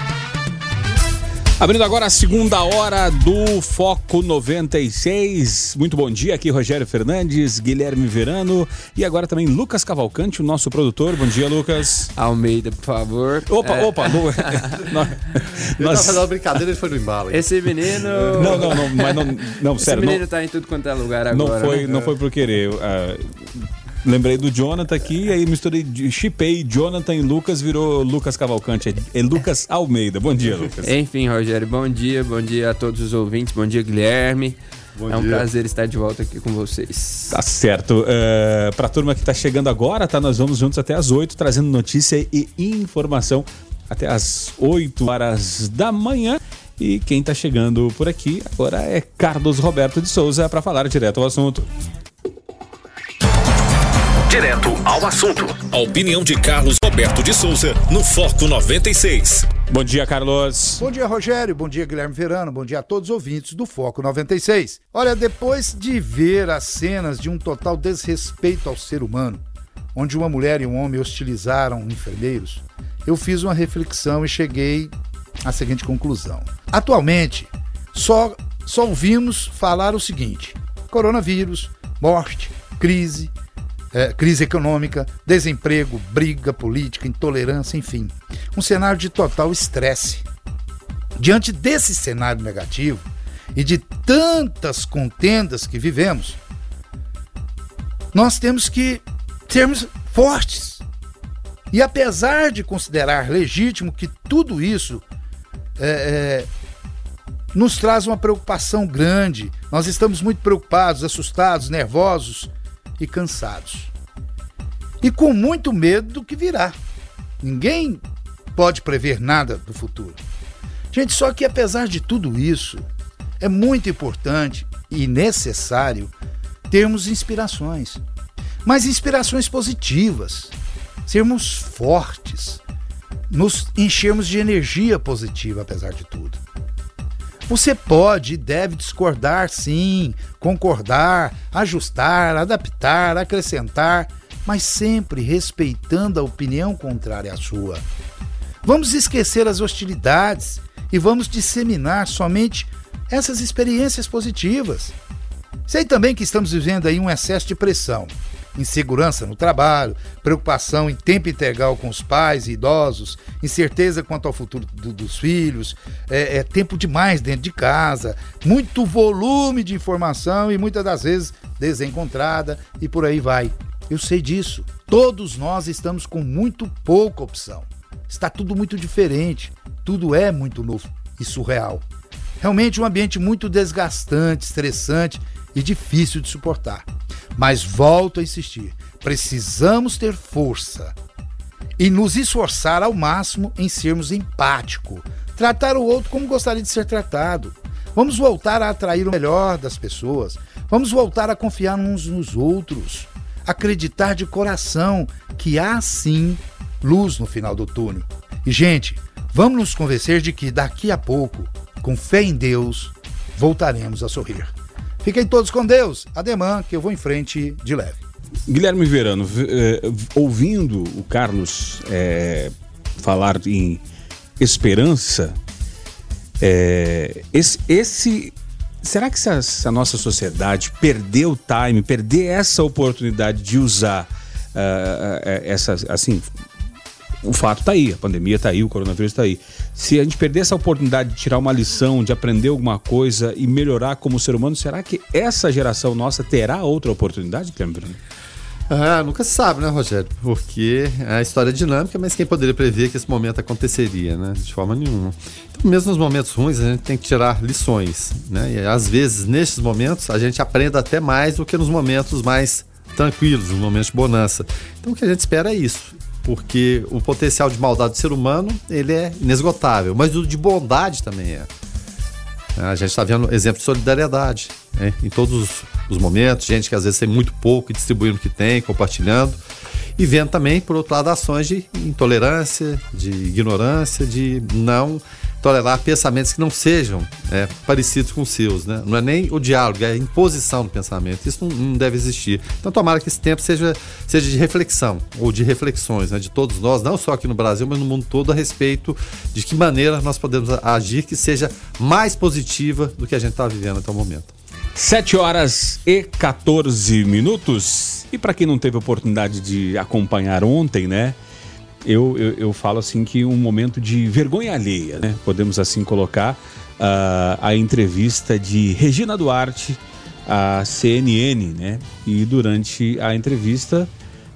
Abrindo agora a segunda hora do Foco 96. Muito bom dia, aqui Rogério Fernandes, Guilherme Verano e agora também Lucas Cavalcante, o nosso produtor. Bom dia, Lucas. Almeida, por favor. Opa, é... opa. Lu... [LAUGHS] nós... Eu tava fazendo uma brincadeira e foi no embalo. Esse menino... Não, não, não, mas não, não Esse sério. Esse menino não... tá em tudo quanto é lugar agora. Não foi, né? não foi por querer. Uh Lembrei do Jonathan aqui, aí misturei, chipei Jonathan e Lucas, virou Lucas Cavalcante. É, Lucas Almeida. Bom dia, Lucas. Enfim, Rogério, bom dia, bom dia a todos os ouvintes, bom dia, Guilherme. Bom é um dia. prazer estar de volta aqui com vocês. Tá certo. Uh, é, Para a turma que está chegando agora, tá? Nós vamos juntos até as 8, trazendo notícia e informação até as 8 horas da manhã. E quem está chegando por aqui agora é Carlos Roberto de Souza para falar direto ao assunto. Direto ao assunto. A opinião de Carlos Roberto de Souza no Foco 96. Bom dia, Carlos. Bom dia, Rogério. Bom dia, Guilherme Verano. Bom dia a todos os ouvintes do Foco 96. Olha, depois de ver as cenas de um total desrespeito ao ser humano, onde uma mulher e um homem hostilizaram enfermeiros, eu fiz uma reflexão e cheguei à seguinte conclusão. Atualmente, só, só ouvimos falar o seguinte: coronavírus, morte, crise, é, crise econômica, desemprego, briga política, intolerância, enfim. Um cenário de total estresse. Diante desse cenário negativo e de tantas contendas que vivemos, nós temos que sermos fortes. E apesar de considerar legítimo que tudo isso é, é, nos traz uma preocupação grande. Nós estamos muito preocupados, assustados, nervosos e cansados. E com muito medo do que virá. Ninguém pode prever nada do futuro. Gente, só que apesar de tudo isso, é muito importante e necessário termos inspirações. Mas inspirações positivas, sermos fortes, nos enchermos de energia positiva apesar de tudo. Você pode e deve discordar, sim, concordar, ajustar, adaptar, acrescentar, mas sempre respeitando a opinião contrária à sua. Vamos esquecer as hostilidades e vamos disseminar somente essas experiências positivas. Sei também que estamos vivendo aí um excesso de pressão, insegurança no trabalho, preocupação em tempo integral com os pais e idosos, incerteza quanto ao futuro do, dos filhos, é, é tempo demais dentro de casa, muito volume de informação e muitas das vezes desencontrada e por aí vai. Eu sei disso. Todos nós estamos com muito pouca opção. Está tudo muito diferente, tudo é muito novo e surreal. Realmente um ambiente muito desgastante, estressante e difícil de suportar. Mas volto a insistir: precisamos ter força e nos esforçar ao máximo em sermos empáticos, tratar o outro como gostaria de ser tratado. Vamos voltar a atrair o melhor das pessoas. Vamos voltar a confiar uns nos outros. Acreditar de coração que há sim luz no final do túnel. E, gente, vamos nos convencer de que daqui a pouco, com fé em Deus, voltaremos a sorrir. Fiquem todos com Deus. Ademã, que eu vou em frente de leve. Guilherme Verano, eh, ouvindo o Carlos é, falar em esperança, é, esse, esse, será que se a, nossa sociedade perdeu o time, perder essa oportunidade de usar uh, essa, assim, o fato está aí, a pandemia está aí, o coronavírus está aí. Se a gente perder essa oportunidade de tirar uma lição, de aprender alguma coisa e melhorar como ser humano, será que essa geração nossa terá outra oportunidade, Cleber Bruno? Ah, nunca se sabe, né, Rogério? Porque a história é dinâmica, mas quem poderia prever que esse momento aconteceria, né? De forma nenhuma. Então, mesmo nos momentos ruins, a gente tem que tirar lições, né? E às vezes, nesses momentos, a gente aprende até mais do que nos momentos mais tranquilos, nos momentos de bonança. Então, o que a gente espera é isso porque o potencial de maldade do ser humano ele é inesgotável, mas o de bondade também é. A gente está vendo exemplo de solidariedade né? em todos os momentos, gente que às vezes tem muito pouco e distribuindo o que tem, compartilhando, e vendo também, por outro lado, ações de intolerância, de ignorância, de não tolerar pensamentos que não sejam é, parecidos com os seus. Né? Não é nem o diálogo, é a imposição do pensamento. Isso não, não, deve existir. Então, tomara que esse tempo seja, seja de reflexão, ou de reflexões né, de todos nós, não só aqui no Brasil, mas no mundo todo, a respeito de que maneira nós podemos agir que seja mais positiva do que a gente está vivendo até o momento. 7 horas e 14 minutos. E para quem não teve oportunidade de acompanhar ontem, né? Eu, eu, eu, falo assim que um momento de vergonha alheia, né? Podemos assim colocar uh, a entrevista de Regina Duarte à CNN, né? E durante a entrevista,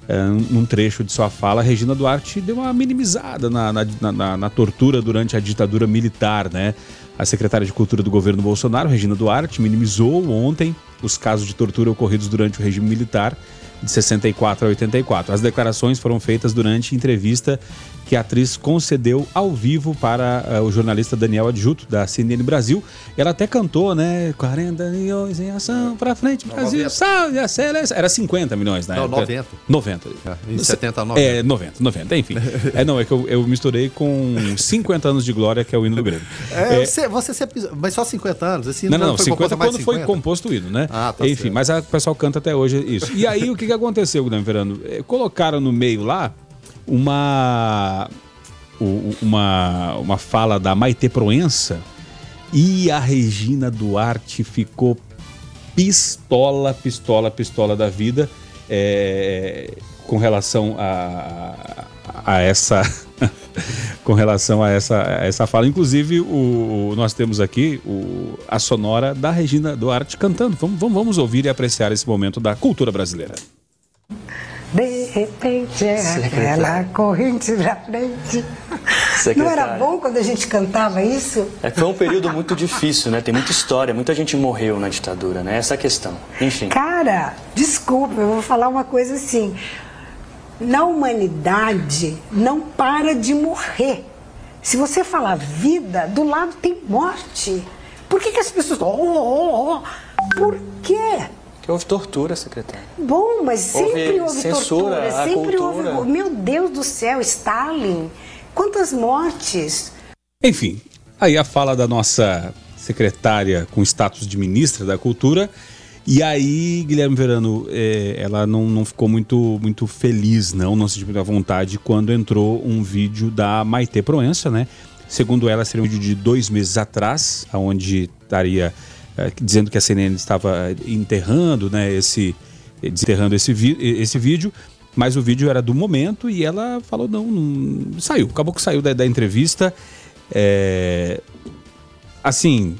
uh, num trecho de sua fala, Regina Duarte deu uma minimizada na, na, na, na tortura durante a ditadura militar, né? A secretária de Cultura do governo Bolsonaro, Regina Duarte, minimizou ontem os casos de tortura ocorridos durante o regime militar de 64 a 84. As declarações foram feitas durante entrevista que a atriz concedeu ao vivo para uh, o jornalista Daniel Adjuto, da CNN Brasil. Ela até cantou, né? 40 milhões em ação, pra frente, Brasil, 90. salve a seleção. Era 50 milhões, né? Não, 90. 90. É, em 70 a 90. É, 90, 90, enfim. é, não, é que eu, eu, misturei com 50 anos de glória, que é o hino do Grêmio. É, é você, você sempre, mas só 50 anos? Esse não, não, não 50 quando 50? foi composto o hino, né? Ah, tá Enfim, certo. mas a, o pessoal canta até hoje isso. E aí, o que, que aconteceu, Guilherme Verano? É, colocaram no meio lá uma uma, uma fala da Maite Proença e a Regina Duarte ficou pistola, pistola, pistola da vida é, com relação a, a essa [LAUGHS] com relação a essa, a essa fala. Inclusive, o, nós temos aqui o, a sonora da Regina Duarte cantando. Vamos, vamos, vamos ouvir e apreciar esse momento da cultura brasileira. De repente é aquela corrente da frente Não era bom quando a gente cantava isso? É, foi um período muito difícil, né? Tem muita história, muita gente morreu na ditadura, né? Essa é a questão. Enfim. Cara, desculpa, eu vou falar uma coisa assim. Na humanidade não para de morrer. Se você falar vida, do lado tem morte. Por que, que as pessoas. Oh, oh, oh. Por quê? Que houve tortura, secretário. Bom, mas sempre houve, houve censura, tortura, sempre cultura. houve. Meu Deus do céu, Stalin, quantas mortes. Enfim, aí a fala da nossa secretária com status de ministra da Cultura. E aí, Guilherme Verano, é, ela não, não ficou muito, muito feliz, não, não se sentiu muita vontade quando entrou um vídeo da Maite Proença, né? Segundo ela, seria um vídeo de dois meses atrás, onde estaria é, dizendo que a CNN estava enterrando, né, esse, desenterrando esse, esse vídeo, mas o vídeo era do momento e ela falou não, não saiu, acabou que saiu da, da entrevista. É, assim,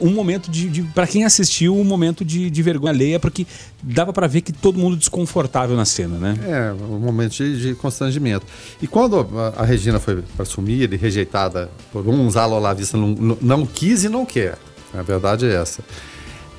um momento de, de para quem assistiu um momento de, de vergonha alheia porque dava para ver que todo mundo desconfortável na cena né? É um momento de, de constrangimento. E quando a, a Regina foi para assumir e rejeitada por uns alolavistas não, não, não quis e não quer a verdade é essa.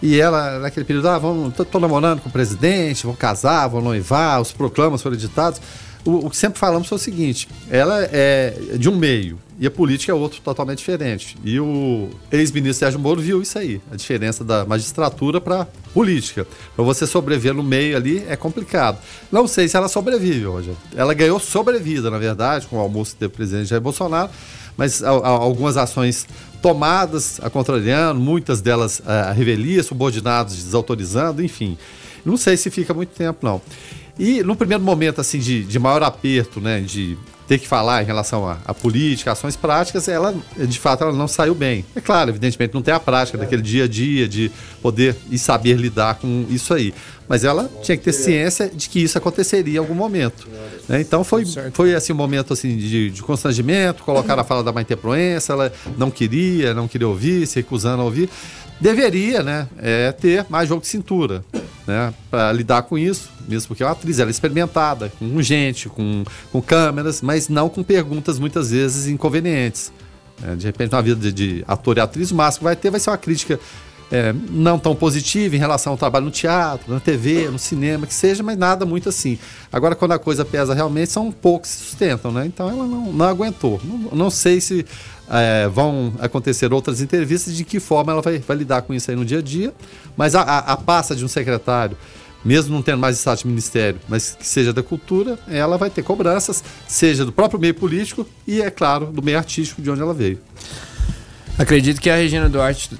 E ela, naquele período, ah, vamos, tô, tô namorando com o presidente, vou casar, vou noivar, os proclamas foram editados. O, o, que sempre falamos foi o seguinte: ela é de um meio e a política é outro totalmente diferente. E o ex-ministro Sérgio Moro viu isso aí, a diferença da magistratura para política. Para você sobreviver no meio ali é complicado. Não sei se ela sobrevive hoje. Ela ganhou sobrevida, na verdade, com o almoço do presidente Jair Bolsonaro, mas a, a, algumas ações tomadas a contrariando, muitas delas a revelia, subordinados desautorizando, enfim. Não sei se fica muito tempo, não. E no primeiro momento, assim, de, de maior aperto, né, de ter que falar em relação à, política, ações práticas, ela, de fato, ela não saiu bem. É claro, evidentemente, não tem a prática daquele dia a dia de poder e saber lidar com isso aí. Mas ela tinha que ter ciência de que isso aconteceria em algum momento. Né? Então foi, foi assim, um momento assim, de, de constrangimento, colocar a fala da Maite Proença, ela não queria, não queria ouvir, se recusando a ouvir. Deveria, né, é, ter mais jogo de cintura, né, para lidar com isso, mesmo porque é uma atriz, é experimentada, com gente, com, com câmeras, mas não com perguntas muitas vezes inconvenientes. É, de repente, na vida de, de ator e atriz, o máximo que vai ter vai ser uma crítica é, não tão positiva em relação ao trabalho no teatro, na TV, no cinema, que seja, mas nada muito assim. Agora, quando a coisa pesa realmente, são poucos que se sustentam, né? Então ela não, não aguentou. Não, não sei se é, vão acontecer outras entrevistas, de que forma ela vai, vai lidar com isso aí no dia a dia, mas a, a, a pasta de um secretário mesmo não tendo mais status de ministério, mas que seja da cultura, ela vai ter cobranças, seja do próprio meio político e, é claro, do meio artístico de onde ela veio. Acredito que a Regina Duarte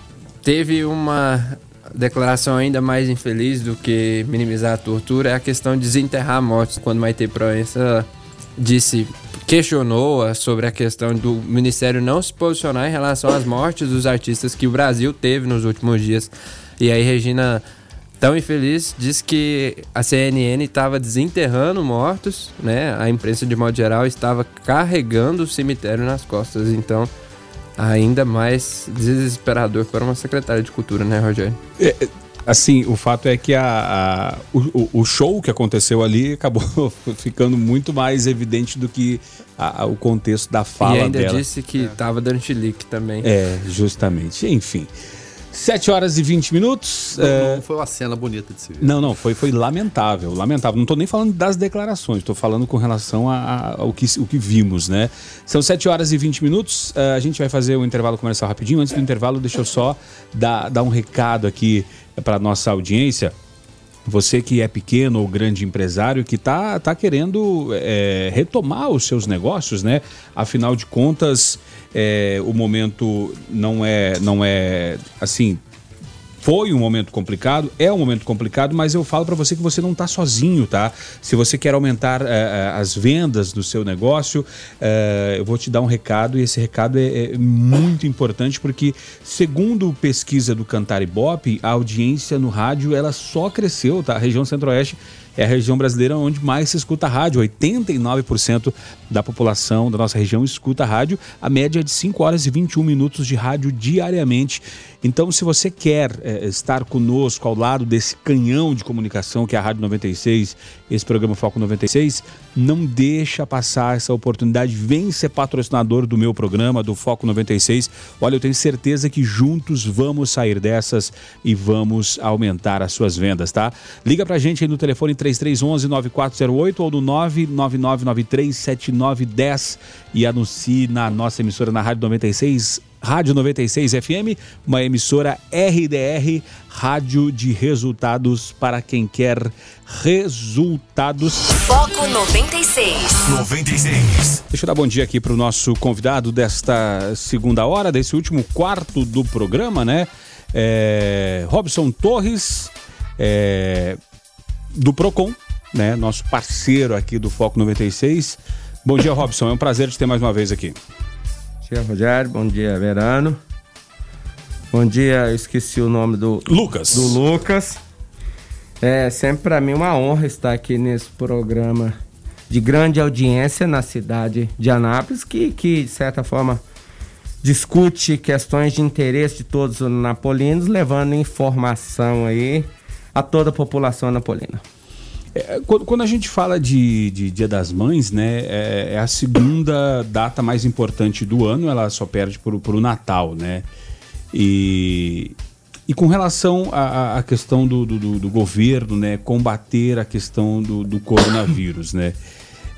teve uma declaração ainda mais infeliz do que minimizar a tortura é a questão de desenterrar mortes quando Maite Proença disse questionou sobre a questão do ministério não se posicionar em relação às mortes dos artistas que o Brasil teve nos últimos dias. E aí Regina tão infeliz disse que a CNN estava desenterrando mortos, né? A imprensa de modo geral estava carregando o cemitério nas costas. Então, ainda mais desesperador para uma secretária de cultura, né, Rogério? É, é, assim, o fato é que a, a o, o, show que aconteceu ali acabou [LAUGHS] ficando muito mais evidente do que a, o contexto da fala dela. E ainda dela. disse que estava é. dando chilique também. É, justamente. Enfim. 7 horas e 20 minutos. Não, é... não foi uma cena bonita de se ver. Não, não, foi, foi lamentável, lamentável. Não estou nem falando das declarações, estou falando com relação a, a, ao que, o que vimos, né? São 7 horas e 20 minutos. Uh, a gente vai fazer o intervalo comercial rapidinho. Antes do intervalo, deixa eu só dar, dar um recado aqui para nossa audiência. Você que é pequeno ou grande empresário que está tá querendo é, retomar os seus negócios, né? Afinal de contas, é, o momento não é, não é assim foi um momento complicado, é um momento complicado, mas eu falo para você que você não está sozinho, tá? Se você quer aumentar uh, as vendas do seu negócio, uh, eu vou te dar um recado e esse recado é, é, muito importante porque, segundo pesquisa do Cantar Ibope, a audiência no rádio ela só cresceu, tá? A região Centro-Oeste é a região brasileira onde mais se escuta rádio. 89% da população da nossa região escuta rádio. A média é de 5 horas e 21 minutos de rádio diariamente. Então, se você quer é, estar conosco ao lado desse canhão de comunicação que é a Rádio 96, esse programa Foco 96, não deixa passar essa oportunidade. Vem ser patrocinador do meu programa, do Foco 96. Olha, eu tenho certeza que juntos vamos sair dessas e vamos aumentar as suas vendas, tá? Liga pra gente aí no telefone 3311-9408 ou no 999937910 e anuncie na nossa emissora na Rádio 96 Rádio 96 FM, uma emissora RDR, rádio de resultados para quem quer resultados. Foco 96. 96. Deixa eu dar bom dia aqui para o nosso convidado desta segunda hora, desse último quarto do programa, né? É, Robson Torres, é, do Procon, né? Nosso parceiro aqui do Foco 96. Bom dia, Robson. É um prazer te ter mais uma vez aqui dia, Rogério. Bom dia, Verano. Bom dia, eu esqueci o nome do Lucas. Do Lucas. É sempre para mim uma honra estar aqui nesse programa de grande audiência na cidade de Anápolis, que, que de certa forma discute questões de interesse de todos os napolinos, levando informação aí a toda a população napolina. É, quando a gente fala de, de, Dia das Mães, né, é, é, a segunda data mais importante do ano, ela só perde por o Natal, né? E, e com relação à, questão do, do, do, governo, né, combater a questão do, do coronavírus, né?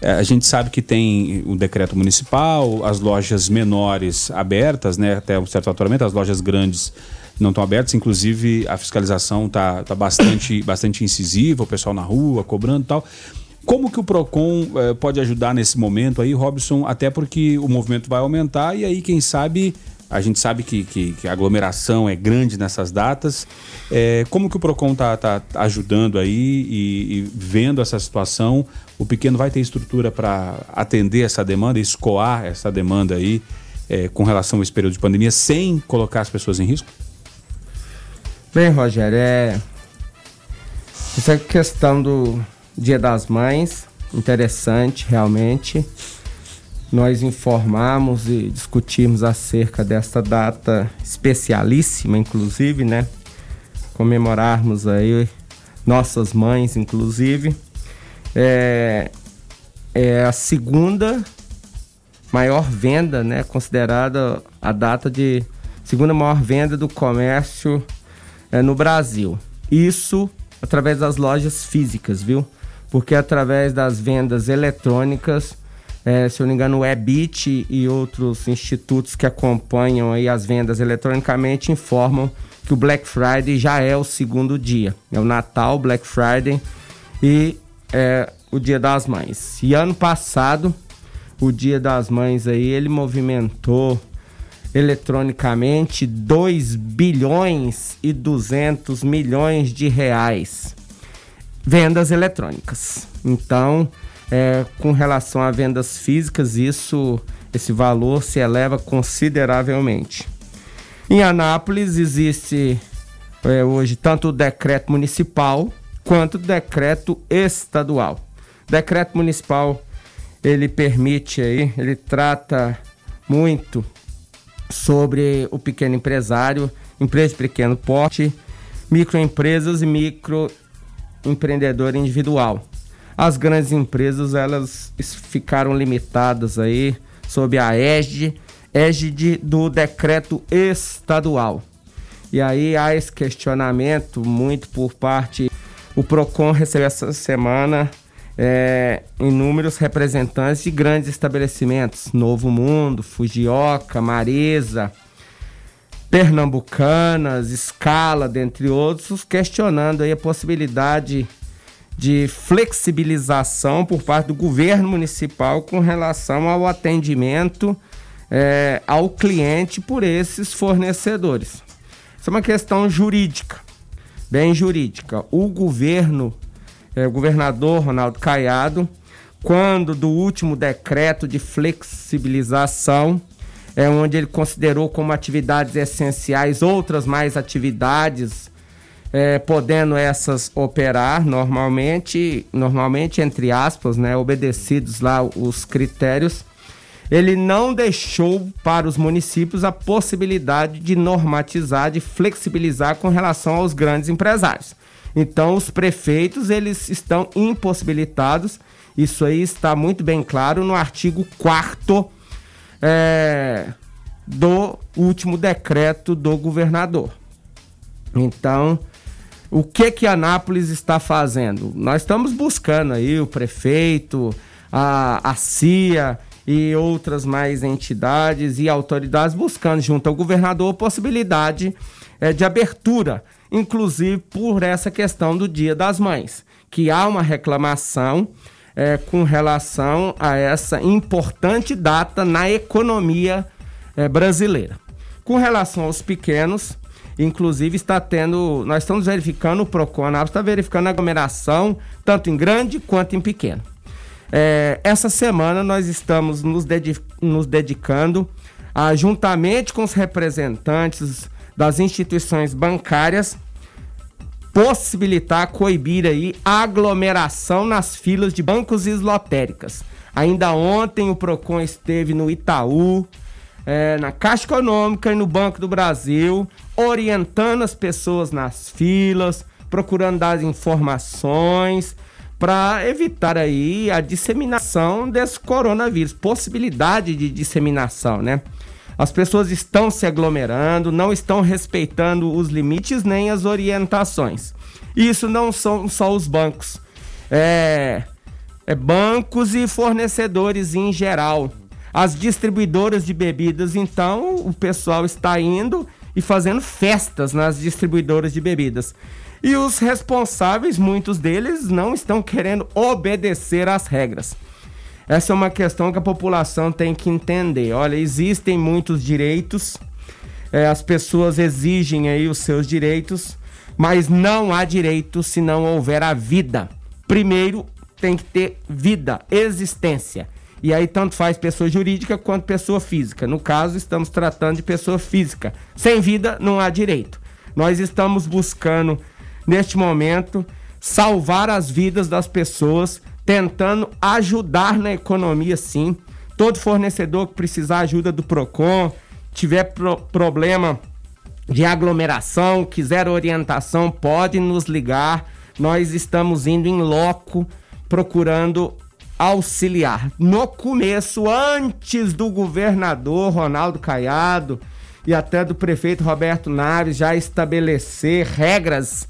É, a gente sabe que tem o decreto municipal, as lojas menores abertas, né, até um certo aturamento, as lojas grandes não estão abertos. Inclusive, a fiscalização está tá bastante, [COUGHS] bastante incisiva, o pessoal na rua cobrando e tal. Como que o PROCON eh, pode ajudar nesse momento aí, Robson? Até porque o movimento vai aumentar e aí, quem sabe, a gente sabe que, que, que a aglomeração é grande nessas datas. É, como que o PROCON está tá ajudando aí e, e, vendo essa situação? O pequeno vai ter estrutura para atender essa demanda, escoar essa demanda aí é, com relação a esse período de pandemia sem colocar as pessoas em risco? Bem, Rogério, é. Essa questão do Dia das Mães, interessante realmente. Nós informamos e discutimos acerca desta data especialíssima, inclusive, né? Comemorarmos aí nossas mães, inclusive. É, é a segunda maior venda, né? Considerada a data de segunda maior venda do comércio é, no Brasil. Isso através das lojas físicas, viu? Porque através das vendas eletrônicas, é, se eu não me engano, o Ebit e outros institutos que acompanham aí as vendas eletronicamente informam que o Black Friday já é o segundo dia. É o Natal, Black Friday e é, o Dia das Mães. E ano passado, o Dia das Mães aí, ele movimentou eletronicamente 2 bilhões e 200 milhões de reais. Vendas eletrônicas. Então, é, com relação a vendas físicas, isso, esse valor se eleva consideravelmente. Em Anápolis existe é, hoje tanto o decreto municipal quanto o decreto estadual. Decreto municipal ele permite aí, ele trata muito sobre o pequeno empresário, empresa de pequeno porte, microempresas e microempreendedor individual. As grandes empresas elas ficaram limitadas aí sob a égide, égide do decreto estadual. E aí há esse questionamento muito por parte. O PROCON recebeu essa semana é, inúmeros representantes de grandes estabelecimentos, Novo Mundo, Fujioka, Marisa, Pernambucanas, Scala, dentre outros, questionando aí a possibilidade de flexibilização por parte do governo municipal com relação ao atendimento é, ao cliente por esses fornecedores. Isso é uma questão jurídica, bem jurídica. O governo é, o governador Ronaldo Caiado, quando do último decreto de flexibilização, é onde ele considerou como atividades essenciais outras mais atividades, é, podendo essas operar normalmente, normalmente entre aspas, né, obedecidos lá os critérios. ele não deixou para os municípios a possibilidade de normatizar, de flexibilizar com relação aos grandes empresários. Então, os prefeitos eles estão impossibilitados. Isso aí está muito bem claro no artigo 4 é, do último decreto do governador. Então, o que que Anápolis está fazendo? Nós estamos buscando aí o prefeito, a, a CIA e outras mais entidades e autoridades buscando junto ao governador a possibilidade é, de abertura, inclusive por essa questão do Dia das Mães, que há uma reclamação é, com relação a essa importante data na economia é, brasileira. Com relação aos pequenos, inclusive está tendo, nós estamos verificando, o PROCON está verificando aglomeração, tanto em grande quanto em pequeno. É, essa semana nós estamos nos, nos dedicando, a, juntamente com os representantes das instituições bancárias, possibilitar, coibir aí aglomeração nas filas de bancos e lotéricas. Ainda ontem o PROCON esteve no Itaú, é, na Caixa Econômica e no Banco do Brasil, orientando as pessoas nas filas, procurando dar informações para evitar aí a disseminação desse coronavírus, possibilidade de disseminação, né? As pessoas estão se aglomerando, não estão respeitando os limites nem as orientações. Isso não são só os bancos, é, é bancos e fornecedores em geral. As distribuidoras de bebidas, então, o pessoal está indo e fazendo festas nas distribuidoras de bebidas. E os responsáveis, muitos deles, não estão querendo obedecer às regras. Essa é uma questão que a população tem que entender. Olha, existem muitos direitos, é, as pessoas exigem aí os seus direitos, mas não há direito se não houver a vida. Primeiro tem que ter vida, existência. E aí tanto faz pessoa jurídica quanto pessoa física. No caso, estamos tratando de pessoa física. Sem vida não há direito. Nós estamos buscando neste momento salvar as vidas das pessoas, tentando ajudar na economia sim. Todo fornecedor que precisar ajuda do Procon, tiver pro problema de aglomeração, quiser orientação, pode nos ligar. Nós estamos indo em loco procurando auxiliar. No começo, antes do governador Ronaldo Caiado e até do prefeito Roberto Naves já estabelecer regras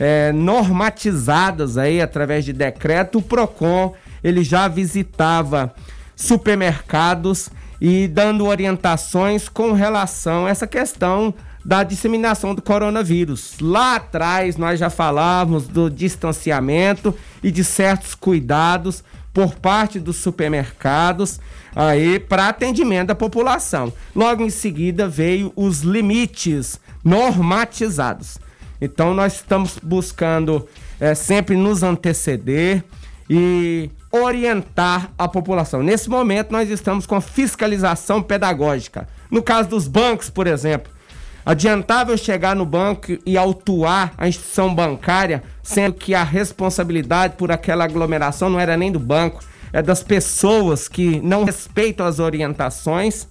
é, normatizadas aí através de decreto, o Procon ele já visitava supermercados e dando orientações com relação a essa questão da disseminação do coronavírus. Lá atrás nós já falávamos do distanciamento e de certos cuidados por parte dos supermercados aí para atendimento da população. Logo em seguida veio os limites normatizados. Então nós estamos buscando é, sempre nos anteceder e orientar a população. Nesse momento nós estamos com fiscalização pedagógica. No caso dos bancos, por exemplo, adiantava eu chegar no banco e autuar a instituição bancária, sendo que a responsabilidade por aquela aglomeração não era nem do banco, é das pessoas que não respeitam as orientações,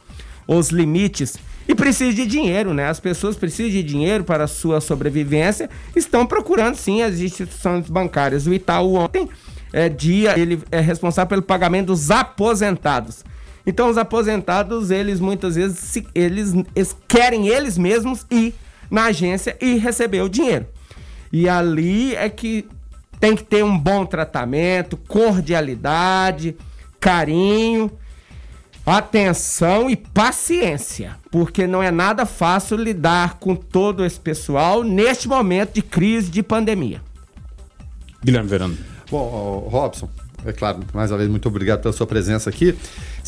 os limites e precisa de dinheiro, né? As pessoas precisam de dinheiro para a sua sobrevivência, estão procurando sim as instituições bancárias. O Itaú ontem é dia, ele é responsável pelo pagamento dos aposentados. Então os aposentados, eles muitas vezes se, eles, eles querem eles mesmos ir na agência e receber o dinheiro. E ali é que tem que ter um bom tratamento, cordialidade, carinho atenção e paciência, porque não é nada fácil lidar com todo esse pessoal neste momento de crise de pandemia. Guilherme Verano. Bom, Robson, é claro, mais uma vez, muito obrigado pela sua presença aqui.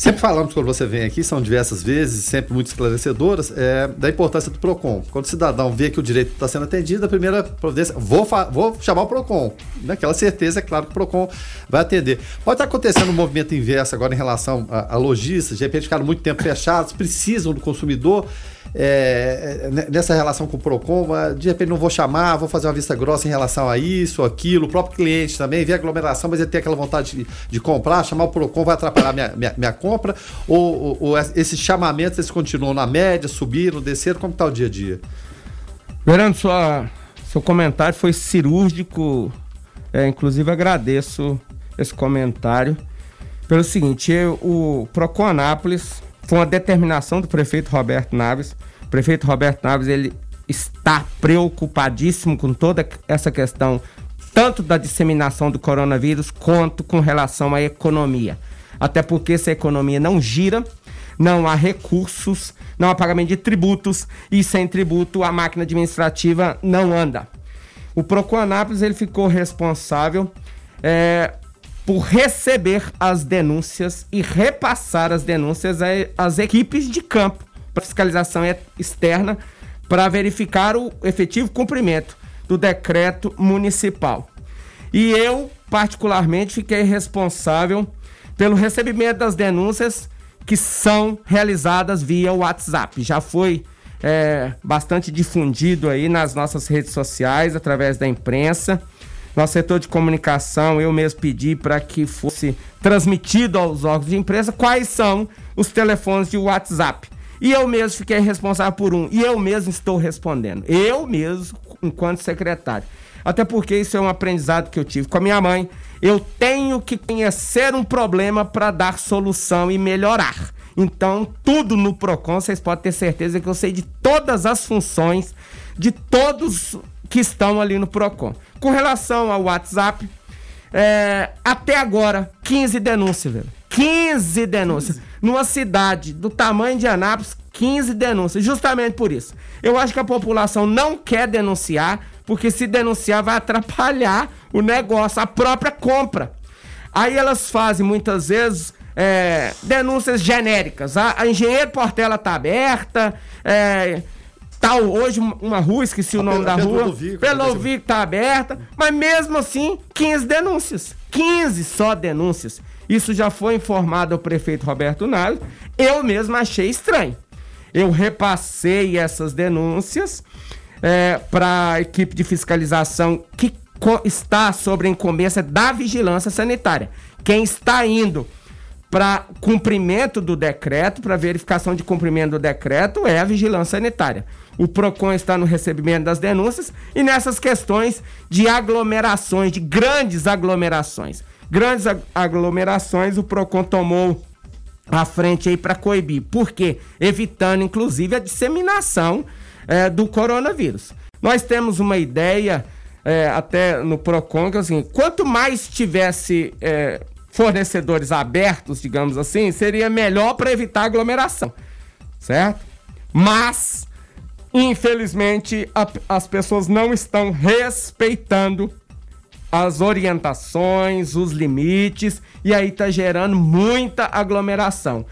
Sempre falamos quando você vem aqui, são diversas vezes, sempre muito esclarecedoras, é, da importância do PROCON. Quando o cidadão vê que o direito está sendo atendido, a primeira providência, vou, vou chamar o PROCON. Naquela certeza, é claro que o PROCON vai atender. Pode estar acontecendo um movimento inverso agora em relação a, a lojistas, de repente ficaram muito tempo fechados, precisam do consumidor é, é nessa relação com o PROCON, de repente não vou chamar, vou fazer uma vista grossa em relação a isso, aquilo, o próprio cliente também, vê aglomeração, mas ele tem aquela vontade de, de comprar, chamar o PROCON vai atrapalhar minha, minha, minha compra? Ou, ou, ou esses chamamentos eles continuam na média, subiram, desceram? Como está o dia a dia? Verano, sua, seu comentário foi cirúrgico. É, inclusive agradeço esse comentário. Pelo seguinte, eu, o Procon Anápolis foi uma determinação do prefeito Roberto Naves. O prefeito Roberto Naves ele está preocupadíssimo com toda essa questão, tanto da disseminação do coronavírus quanto com relação à economia. Até porque se a economia não gira, não há recursos, não há pagamento de tributos e sem tributo a máquina administrativa não anda. O Procon Anápolis ele ficou responsável é, por receber as denúncias e repassar as denúncias às equipes de campo para fiscalização externa para verificar o efetivo cumprimento do decreto municipal. E eu, particularmente, fiquei responsável pelo recebimento das denúncias que são realizadas via WhatsApp. Já foi é, bastante difundido aí nas nossas redes sociais, através da imprensa. Nosso setor de comunicação, eu mesmo pedi para que fosse transmitido aos órgãos de imprensa quais são os telefones de WhatsApp. E eu mesmo fiquei responsável por um. E eu mesmo estou respondendo. Eu mesmo, enquanto secretário. Até porque isso é um aprendizado que eu tive com a minha mãe. Eu tenho que conhecer um problema para dar solução e melhorar. Então, tudo no PROCON, vocês podem ter certeza que eu sei de todas as funções de todos que estão ali no PROCON. Com relação ao WhatsApp, é, até agora, 15 denúncias, velho. 15 denúncias. 15. Numa cidade do tamanho de Anápolis, 15 denúncias. Justamente por isso. Eu acho que a população não quer denunciar, porque se denunciar vai atrapalhar o negócio, a própria compra. Aí elas fazem muitas vezes é, denúncias genéricas. A, a Engenheiro Portela tá aberta, é, tal, hoje uma rua, esqueci o nome da rua. Pelovico tá aberta, mas mesmo assim, 15 denúncias. 15 só denúncias. Isso já foi informado ao prefeito Roberto Naves. Eu mesmo achei estranho. Eu repassei essas denúncias é, para a equipe de fiscalização que está sobre a incumbência da vigilância sanitária. Quem está indo para cumprimento do decreto, para verificação de cumprimento do decreto, é a vigilância sanitária. O PROCON está no recebimento das denúncias e nessas questões de aglomerações, de grandes aglomerações. Grandes aglomerações, o PROCON tomou a frente aí para coibir. Por quê? Evitando, inclusive, a disseminação é, do coronavírus. Nós temos uma ideia, é, até no PROCON, que assim, quanto mais tivesse é, fornecedores abertos, digamos assim, seria melhor para evitar aglomeração, certo? Mas, infelizmente, a, as pessoas não estão respeitando as orientações, os limites, e aí está gerando muita aglomeração.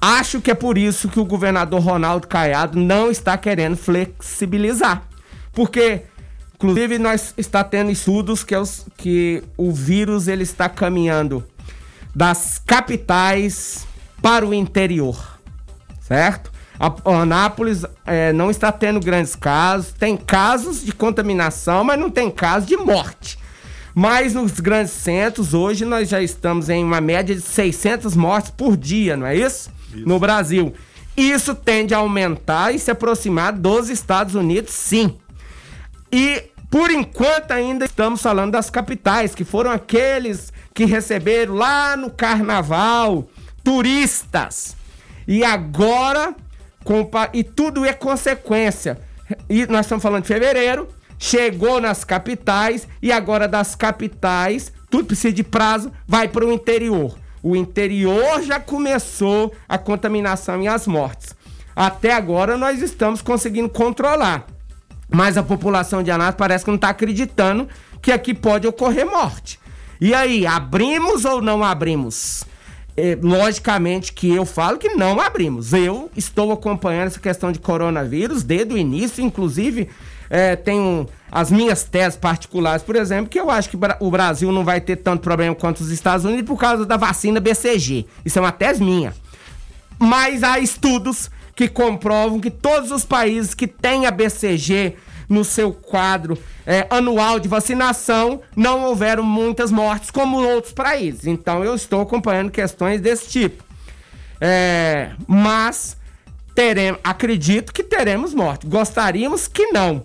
Acho que é por isso que o governador Ronaldo Caiado não está querendo flexibilizar. Porque Inclusive, nós está tendo estudos que, é os, que o vírus ele está caminhando das capitais para o interior, certo? A Anápolis é, não está tendo grandes casos, tem casos de contaminação, mas não tem casos de morte. Mas nos grandes centros, hoje nós já estamos em uma média de 600 mortes por dia, não é isso? isso. No Brasil. Isso tende a aumentar e se aproximar dos Estados Unidos, sim. E por enquanto, ainda estamos falando das capitais, que foram aqueles que receberam lá no carnaval turistas. E agora, e tudo é consequência. E nós estamos falando de fevereiro, chegou nas capitais e agora das capitais, tudo precisa de prazo, vai para o interior. O interior já começou a contaminação e as mortes. Até agora nós estamos conseguindo controlar. Mas a população de Anápolis parece que não está acreditando que aqui pode ocorrer morte. E aí, abrimos ou não abrimos? É, logicamente que eu falo que não abrimos. Eu estou acompanhando essa questão de coronavírus desde o início, inclusive é, tenho as minhas teses particulares, por exemplo, que eu acho que o Brasil não vai ter tanto problema quanto os Estados Unidos por causa da vacina BCG. Isso é uma tese minha. Mas há estudos que comprovam que todos os países que têm a BCG no seu quadro é, anual de vacinação não houveram muitas mortes como outros países. Então eu estou acompanhando questões desse tipo. É, mas teremos, acredito que teremos morte. Gostaríamos que não.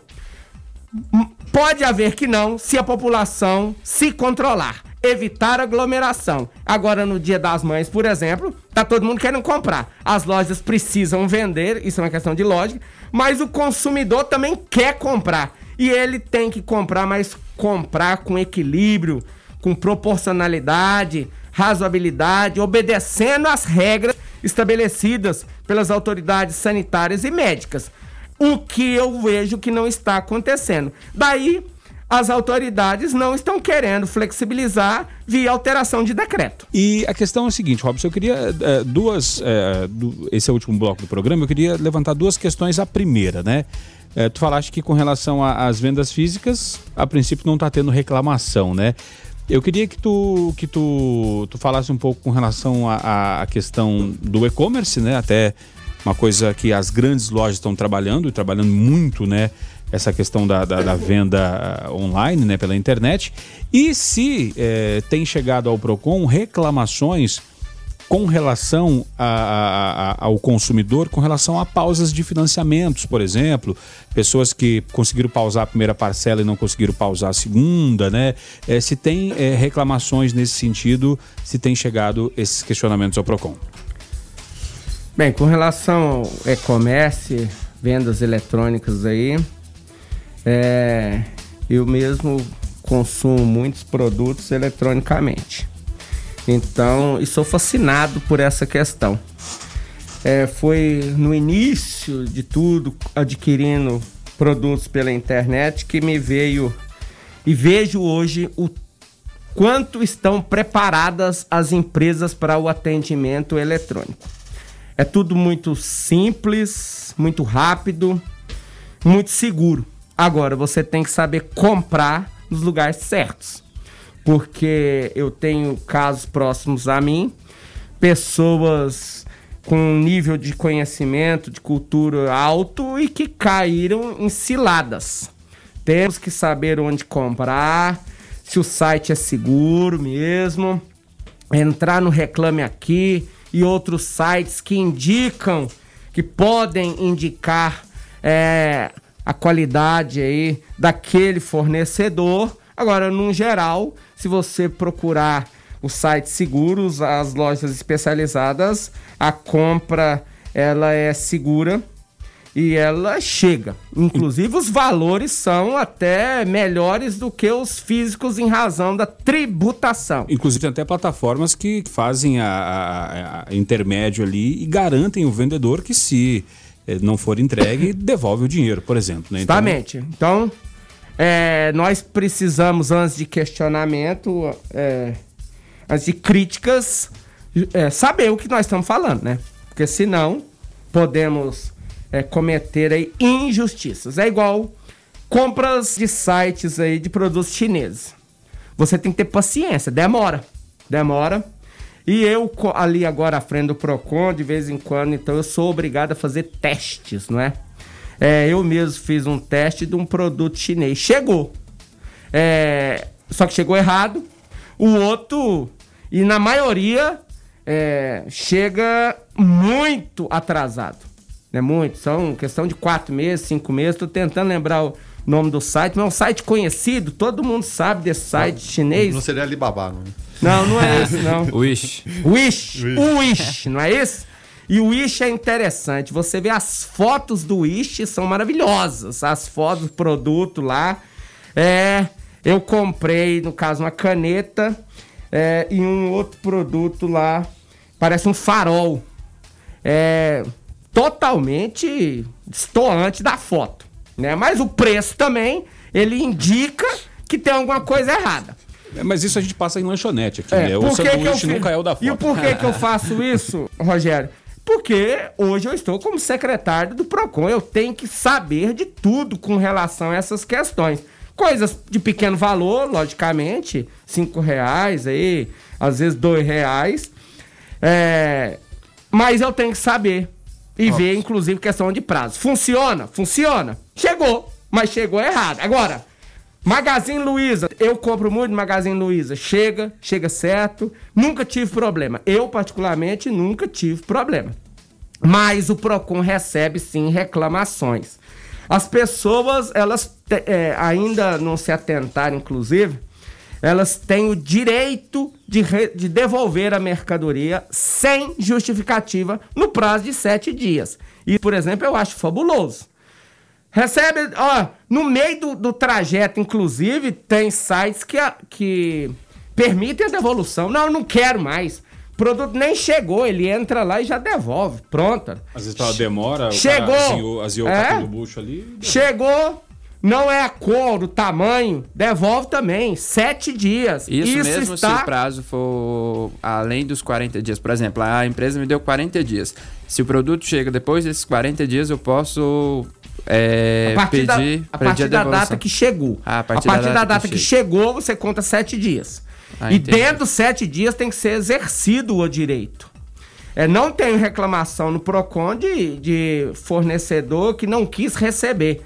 M- Pode haver que não, se a população se controlar, evitar aglomeração. Agora, no Dia das Mães, por exemplo, tá todo mundo querendo comprar. As lojas precisam vender, isso é uma questão de lógica, mas o consumidor também quer comprar. E ele tem que comprar, mas comprar com equilíbrio, com proporcionalidade, razoabilidade, obedecendo às regras estabelecidas pelas autoridades sanitárias e médicas. O que eu vejo que não está acontecendo. Daí, as autoridades não estão querendo flexibilizar via alteração de decreto. E a questão é a seguinte, Robson, eu queria eh, duas. eh, du- esse é o último bloco do programa, eu queria levantar duas questões. A primeira, né? Eh, tu falaste que com relação às vendas físicas, a princípio não está tendo reclamação, né? Eu queria que tu, que tu, tu falasse um pouco com relação à questão do e-commerce, né? Até uma coisa que as grandes lojas estão trabalhando, e trabalhando muito, né? Essa questão da, da, da venda ah, online, né? Pela internet. E se eh, tem chegado ao PROCON reclamações com relação a- a- a- ao consumidor, com relação a pausas de financiamentos, por exemplo, pessoas que conseguiram pausar a primeira parcela e não conseguiram pausar a segunda, né? Eh, se tem eh, reclamações nesse sentido, se tem chegado esses questionamentos ao PROCON. Bem, com relação ao e-commerce, vendas eletrônicas aí, é, eu mesmo consumo muitos produtos eletronicamente. Então, e sou fascinado por essa questão. É, foi no início de tudo, adquirindo produtos pela internet, que me veio e vejo hoje o quanto estão preparadas as empresas para o atendimento eletrônico. É tudo muito simples, muito rápido, muito seguro. Agora, você tem que saber comprar nos lugares certos. Porque eu tenho casos próximos a mim, pessoas com nível de conhecimento, de cultura alto e que caíram em ciladas. Temos que saber onde comprar, se o site é seguro mesmo, entrar no Reclame Aqui e outros sites que indicam, que podem indicar é, a qualidade aí daquele fornecedor. Agora, no geral, se você procurar os sites seguros, as lojas especializadas, a compra ela é segura e ela chega. Inclusive, os valores são até melhores do que os físicos em razão da tributação. Inclusive tem até plataformas que fazem a, a- a intermédio ali e garantem o vendedor que se não for entregue, devolve o dinheiro, por exemplo. Né? Então, Justamente. Então, é, nós precisamos, antes de questionamento, é, antes de críticas, é, saber o que nós estamos falando, né? Porque senão podemos é, cometer aí injustiças. É igual compras de sites aí de produtos chineses. Você tem que ter paciência, demora. Demora. E eu ali agora à frente do Procon, de vez em quando, então eu sou obrigado a fazer testes, não é? É, eu mesmo fiz um teste de um produto chinês. Chegou. É, só que chegou errado. O outro, e na maioria, é, chega muito atrasado. Né? Muito. São questão de quatro meses, cinco meses. Tô tentando lembrar o nome do site, mas é um site conhecido. Todo mundo sabe desse site chinês. Não seria Alibaba, não. Não, não é esse, não. [LAUGHS] Wish. Wish. O Wish, não é isso? E o Wish é interessante. Você vê as fotos do Wish são maravilhosas. As fotos do produto lá. É, eu comprei, no caso, uma caneta é, e um outro produto lá. Parece um farol. É totalmente destoante da foto, né? Mas o preço também, ele indica que tem alguma coisa errada. É, Mas isso a gente passa em lanchonete aqui, É, né? O sanduíche nunca é o da foto. E por que que eu [LAUGHS] faço isso, Rogério? Porque hoje eu estou como secretário do PROCON. Eu tenho que saber de tudo com relação a essas questões. Coisas de pequeno valor, logicamente, cinco reais aí, às vezes dois reais. É, mas eu tenho que saber. E ver, inclusive, questão de prazo. Funciona? Funciona. Chegou, mas chegou errado. Agora, Magazine Luiza, eu compro muito Magazine Luiza. Chega, chega certo. Nunca tive problema. Eu, particularmente, nunca tive problema. Mas o PROCON recebe sim reclamações. As pessoas, elas é, ainda não se atentaram, inclusive, elas têm o direito de, re- de devolver a mercadoria sem justificativa no prazo de sete dias. E, por exemplo, eu acho fabuloso. Recebe, ó, no meio do, do trajeto, inclusive, tem sites que, a- que permitem a devolução. Não, eu não quero mais. O produto nem chegou, ele entra lá e já devolve. Pronto. Às vezes ela demora, Chegou. o cara aziou, aziou o É? cartão do bucho ali. Chegou, não é a cor, o tamanho, devolve também. Sete dias. Isso, mesmo se está... o prazo for além dos 40 dias. Por exemplo, a empresa me deu 40 dias. Se o produto chega depois desses 40 dias, eu posso é, a partir da, a partir da devolução. data que chegou. Ah, a a partir, partir, da, da, data que, chegou, você conta sete dias. Ah, e entendi. dentro dos sete dias tem que ser exercido o direito. É, não tem reclamação no PROCON de, de fornecedor que não quis receber.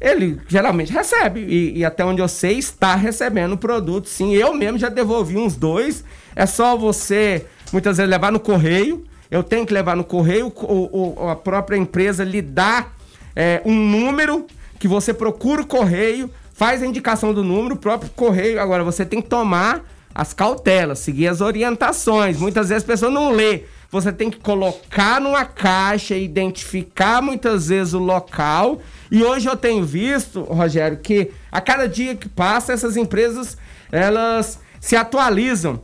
Ele geralmente recebe. E, e até onde eu sei, está recebendo o produto. Sim, eu mesmo já devolvi uns dois. É só você, muitas vezes, levar no correio. Eu tenho que levar no correio. O, o- a própria empresa lhe dá é, um número que você procura o correio, faz a indicação do número, o próprio correio. Agora, você tem que tomar as cautelas, seguir as orientações. Muitas vezes a pessoa não lê. Você tem que colocar numa caixa, identificar muitas vezes o local. E hoje eu tenho visto, Rogério, que a cada dia que passa, essas empresas elas se atualizam.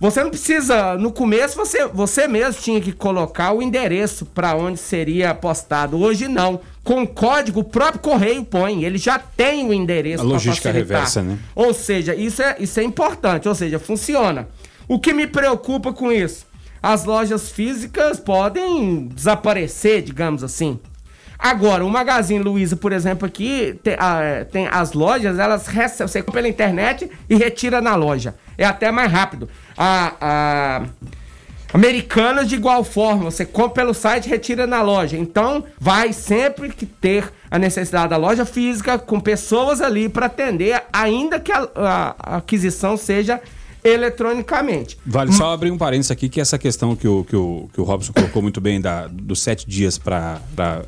Você não precisa, no começo você, você mesmo tinha que colocar o endereço para onde seria postado. Hoje não. Com código, o próprio correio põe. Ele já tem o endereço A logística facilitar. reversa, né? Ou seja, isso é, isso é importante, ou seja, funciona. O que me preocupa com isso? As lojas físicas podem desaparecer, digamos assim. Agora, o Magazine Luiza, por exemplo, aqui, tem, ah, tem as lojas, elas recebem, você compra pela internet e retira na loja. É até mais rápido. A, a Americanas de igual forma, você compra pelo site retira na loja. Então, vai sempre que ter a necessidade da loja física com pessoas ali para atender, ainda que a, a- a aquisição seja eletronicamente. Vale só abrir um parênteses aqui, que essa questão que o, que o, que o Robson colocou muito bem da, dos sete dias para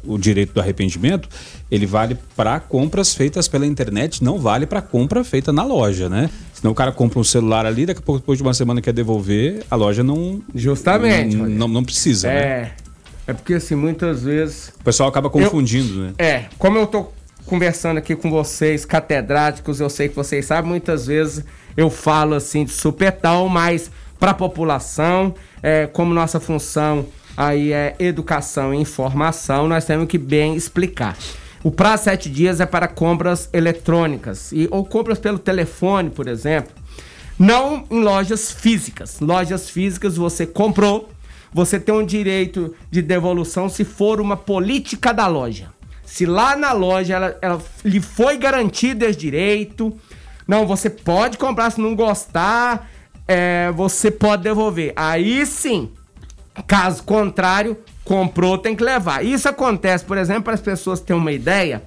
o direito do arrependimento, ele vale para compras feitas pela internet, não vale para compra feita na loja, né? Senão o cara compra um celular ali, daqui a pouco, depois de uma semana quer devolver, a loja não. Justamente, Não, não, não precisa, né? É. É porque assim, muitas vezes. O pessoal acaba confundindo, né? É, como eu tô conversando aqui com vocês, catedráticos, eu sei que vocês sabem, muitas vezes eu falo assim de supetão, mas para a população, é, como nossa função aí é educação e informação, nós temos que bem explicar. O prazo sete dias é para compras eletrônicas e, ou compras pelo telefone, por exemplo. Não em lojas físicas. Lojas físicas você comprou, você tem um direito de devolução se for uma política da loja. Se lá na loja ela, ela lhe foi garantido esse direito, não, você pode comprar se não gostar, é, você pode devolver. Aí sim, caso contrário, comprou, tem que levar. Isso acontece, por exemplo, para as pessoas terem uma ideia.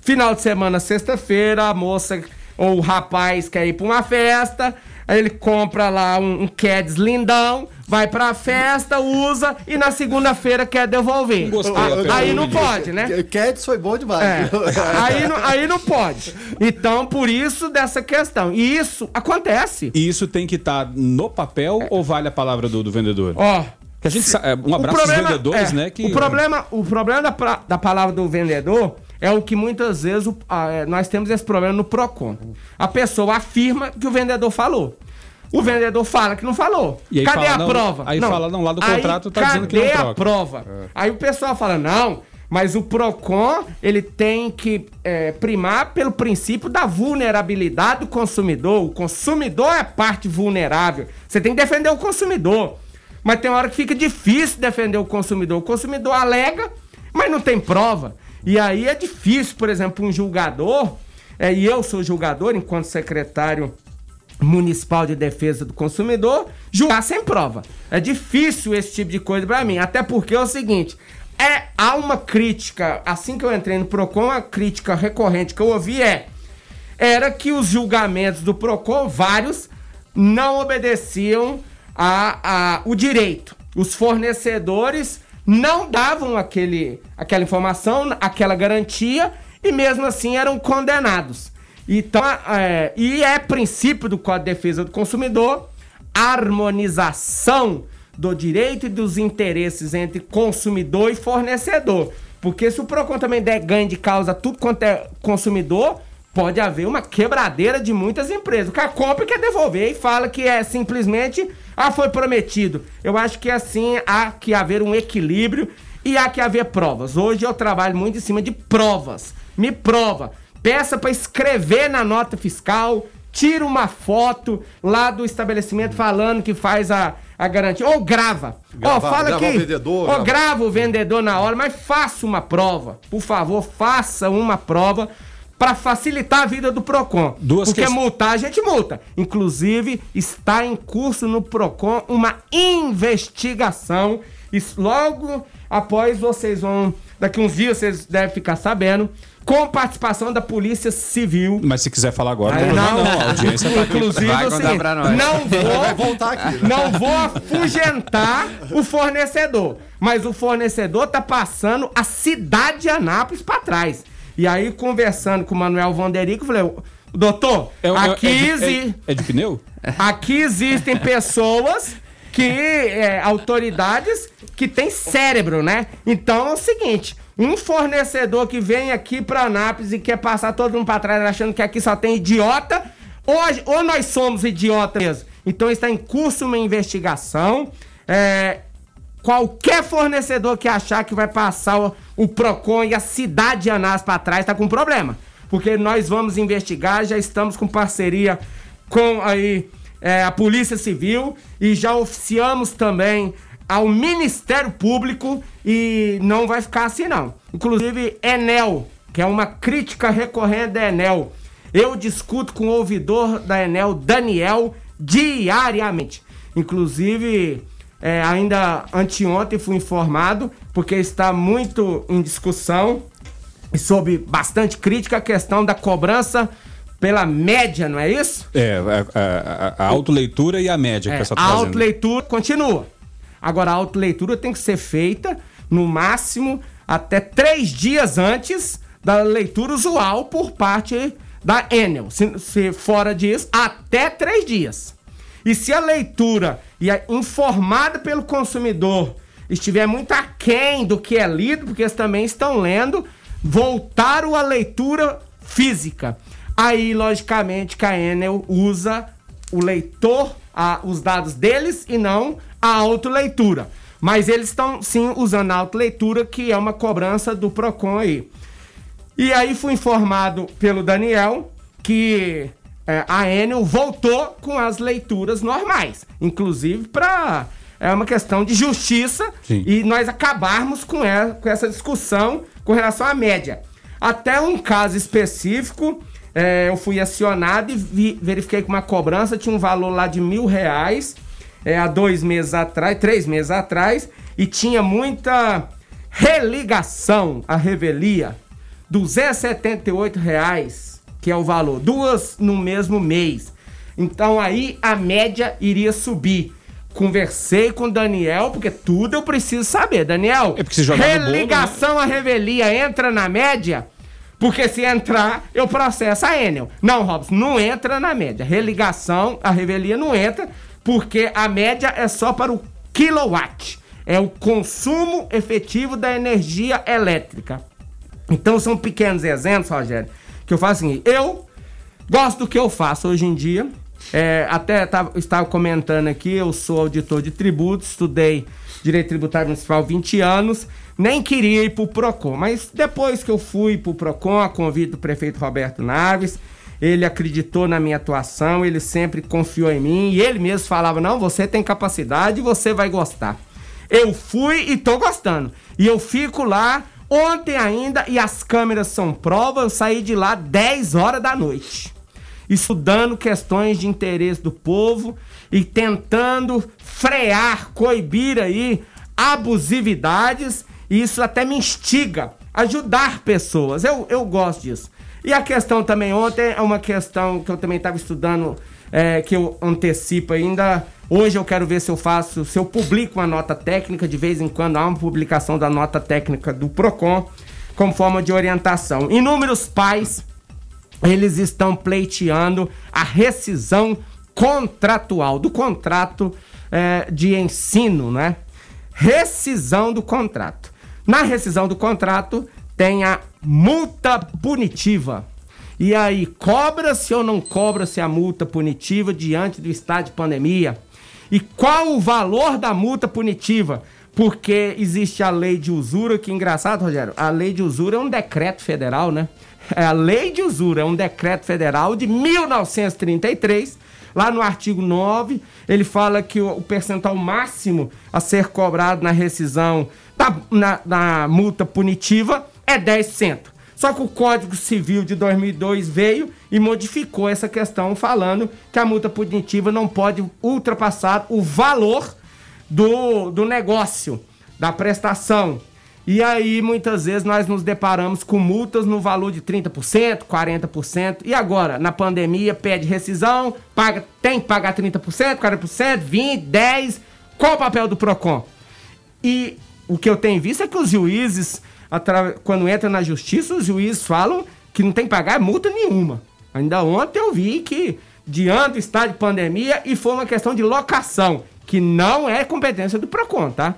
Final de semana, sexta-feira, a moça ou o rapaz quer ir para uma festa, aí ele compra lá um, um Keds lindão, vai pra festa, usa e na segunda-feira quer devolver. Gostei Ah, da pergunta. aí não pode, né? O [LAUGHS] Cats foi bom demais. É, [LAUGHS] aí, não, aí não pode. Então, por isso dessa questão. E isso acontece. E isso tem que estar no papel ou vale a palavra do, do vendedor? Ó, Que a gente sa- é, um abraço aos vendedores, é, né? Que, o problema, o problema da, pra- da palavra do vendedor é o que muitas vezes o- ah, é, nós temos esse problema no PROCON. A pessoa afirma que o vendedor falou. O vendedor fala que não falou. E aí cadê fala, a não, prova? aí fala, não, lá do Aí, contrato tá dizendo que não Cadê a troca. prova? Aí o pessoal fala, não, mas o PROCON, ele tem que é, primar pelo princípio da vulnerabilidade do consumidor. O consumidor é parte vulnerável. Você tem que defender o consumidor. Mas tem hora que fica difícil defender o consumidor. O consumidor alega, mas não tem prova. E aí é difícil, por exemplo, um julgador, é, e eu sou julgador enquanto secretário municipal de defesa do consumidor, julgar sem prova. É difícil esse tipo de coisa pra mim, até porque é o seguinte, é há uma crítica, assim que eu entrei no Procon, a crítica recorrente que eu ouvi é era que os julgamentos do PROCON, vários, não obedeciam a, a, o direito. Os fornecedores não davam aquele, aquela informação, aquela garantia, e mesmo assim eram condenados. Então, é, e é princípio do Código de Defesa do Consumidor harmonização do direito e dos interesses entre consumidor e fornecedor. Porque se o PROCON também der ganho de causa tudo quanto é consumidor, pode haver uma quebradeira de muitas empresas. O cara compra e quer devolver e fala que é simplesmente, ah, foi prometido. Eu acho que assim há que haver um equilíbrio e há que haver provas. Hoje eu trabalho muito em cima de provas. Me prova. Peça para escrever na nota fiscal, tira uma foto lá do estabelecimento falando que faz a, a garantia. Ou grava. Ó, fala que. vendedor, Ou grava- grava o vendedor na hora, mas faça uma prova. Por favor, faça uma prova para facilitar a vida do Procon. Duas Porque ques- multar a gente multa. Inclusive, está em curso no Procon uma investigação. E logo após vocês vão. Daqui uns dias vocês devem ficar sabendo. Com participação da Polícia Civil. Mas se quiser falar agora, Aí não, não, não, a audiência tá inclusive, Vai nós. não vou, Vai voltar aqui. né? não vou afugentar o fornecedor, mas o fornecedor tá passando a cidade de Anápolis para trás. E aí, conversando com o Manuel Vanderico, eu falei, doutor, É, é- aqui, é é- é de pneu? aqui existem pessoas que, é, autoridades que têm cérebro, né? Então é o seguinte, um fornecedor que vem aqui para Anápolis e quer passar todo mundo para trás achando que aqui só tem idiota, a- ou nós somos idiotas mesmo. Então está em curso uma investigação. É, qualquer fornecedor que achar que vai passar o, o Procon e a cidade de Anápolis para trás tá com problema. Porque nós vamos investigar, já estamos com parceria com aí é, a Polícia Civil e já oficiamos também ao Ministério Público e não vai ficar assim não. Inclusive Enel, que é uma crítica recorrente da Enel. Eu discuto com o ouvidor da Enel, Daniel, diariamente. Inclusive, é, ainda anteontem fui informado, porque está muito em discussão e sob bastante crítica a questão da cobrança pela média, não é isso? É, a, a, a autoleitura e a média que É, o pessoal a fazendo. autoleitura continua. Agora, a autoleitura tem que ser feita, no máximo, até três dias antes da leitura usual por parte da Enel. Se, se fora disso, até três dias. E se a leitura e a informada pelo consumidor estiver muito aquém do que é lido, porque eles também estão lendo, voltaram à leitura física. Aí, logicamente, que a Enel usa o leitor, a- os dados deles e não a autoleitura. Mas eles estão sim usando a autoleitura, que é uma cobrança do PROCON aí. E aí fui informado pelo Daniel que é, a Enel voltou com as leituras normais, inclusive para é uma questão de justiça Sim. e nós acabarmos com, e- com essa discussão com relação à média. Até um caso específico, é, eu fui acionado e vi- verifiquei que uma cobrança tinha um valor lá de mil reais é, há dois meses atrás, três meses atrás, e tinha muita religação à revelia. 278 reais, que é o valor, duas no mesmo mês. Então aí a média iria subir. Conversei com o Daniel, porque tudo eu preciso saber. Daniel, É né? religação à revelia entra na média? Porque se entrar, eu processo a Enel. Não, Robson, não entra na média. Religação, a revelia não entra, porque a média é só para o kilowatt. É o consumo efetivo da energia elétrica. Então são pequenos exemplos, Rogério, que eu faço assim. Eu gosto do que eu faço hoje em dia. É, até tava, estava comentando aqui, eu sou auditor de tributos, estudei Direito Tributário Municipal 20 anos, nem queria ir pro PROCON, mas depois que eu fui pro PROCON, a convite do prefeito Roberto Naves, ele acreditou na minha atuação, ele sempre confiou em mim, e ele mesmo falava, não, você tem capacidade você vai gostar. Eu fui e tô gostando. E eu fico lá ontem ainda e as câmeras são prova. Eu saí de lá 10 horas da noite. Estudando questões de interesse do povo e tentando frear, coibir aí abusividades. E isso até me instiga. Ajudar pessoas. Eu, eu gosto disso. E a questão também ontem é uma questão que eu também estava estudando, é, que eu antecipo ainda. Hoje eu quero ver se eu faço, se eu publico uma nota técnica, de vez em quando há uma publicação da nota técnica do PROCON, como forma de orientação. Inúmeros pais, eles estão pleiteando a rescisão contratual, do contrato é, de ensino, né? Rescisão do contrato. Na rescisão do contrato tem a multa punitiva. E aí, cobra-se ou não cobra-se a multa punitiva diante do estado de pandemia? E qual o valor da multa punitiva? Porque existe a lei de usura, que engraçado, Rogério, a lei de usura é um decreto federal, né? É a lei de usura é um decreto federal de 1933 Lá no artigo 9, ele fala que o, percentual máximo a ser cobrado na rescisão da, na, na multa punitiva é 10%. Só que o Código Civil de 2002 veio e modificou essa questão, falando que a multa punitiva não pode ultrapassar o valor do, do negócio, da prestação. E aí, muitas vezes, nós nos deparamos com multas no valor de 30%, 40%. E agora, na pandemia, pede rescisão, paga, tem que pagar 30%, 40%, 20%, 10%. Qual o papel do PROCON? E o que eu tenho visto é que os juízes, quando entram na justiça, os juízes falam que não tem que pagar multa nenhuma. Ainda ontem eu vi que, diante do estado de pandemia, e foi uma questão de locação, que não é competência do PROCON, tá?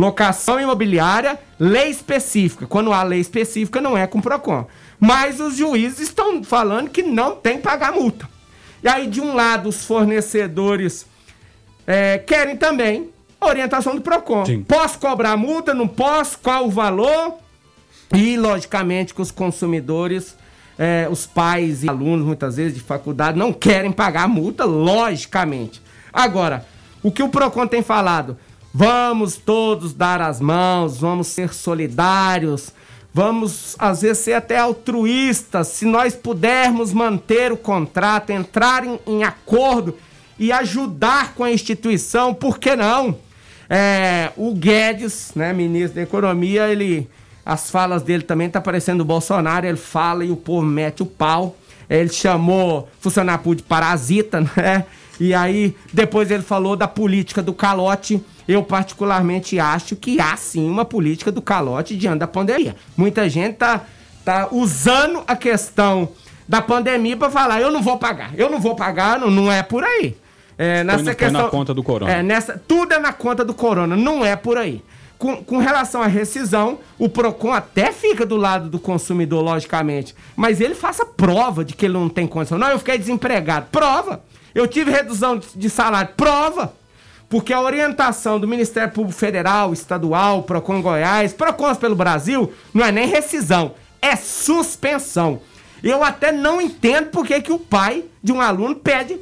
Locação imobiliária, lei específica. Quando há lei específica, não é com o PROCON. Mas os juízes estão falando que não tem que pagar multa. E aí, de um lado, os fornecedores é, querem também orientação do PROCON. Sim. Posso cobrar multa? Não posso? Qual o valor? E, logicamente, que os consumidores, é, os pais e alunos, muitas vezes, de faculdade, não querem pagar multa, logicamente. Agora, o que o PROCON tem falado? Vamos todos dar as mãos, vamos ser solidários, vamos às vezes ser até altruístas. Se nós pudermos manter o contrato, entrar em, em acordo e ajudar com a instituição, por que não? É, o Guedes, né, ministro da Economia, ele as falas dele também tá parecendo o Bolsonaro, ele fala e o povo mete o pau. Ele chamou funcionário de parasita, [LAUGHS] né? E aí depois ele falou da política do calote eu particularmente acho que há sim uma política do calote diante da pandemia. Muita gente tá, tá usando a questão da pandemia para falar, eu não vou pagar, eu não vou pagar, não, não é por aí. É, nessa foi, questão, na conta do corona. É, nessa, tudo é na conta do corona, não é por aí. Com, com, relação à rescisão, o PROCON até fica do lado do consumidor, logicamente. Mas ele faça prova de que ele não tem condição. Não, eu fiquei desempregado. Prova. Eu tive redução de salário. Prova. Porque a orientação do Ministério Público Federal, Estadual, PROCON Goiás, PROCONs pelo Brasil, não é nem rescisão, é suspensão. Eu até não entendo por que, que o pai de um aluno pede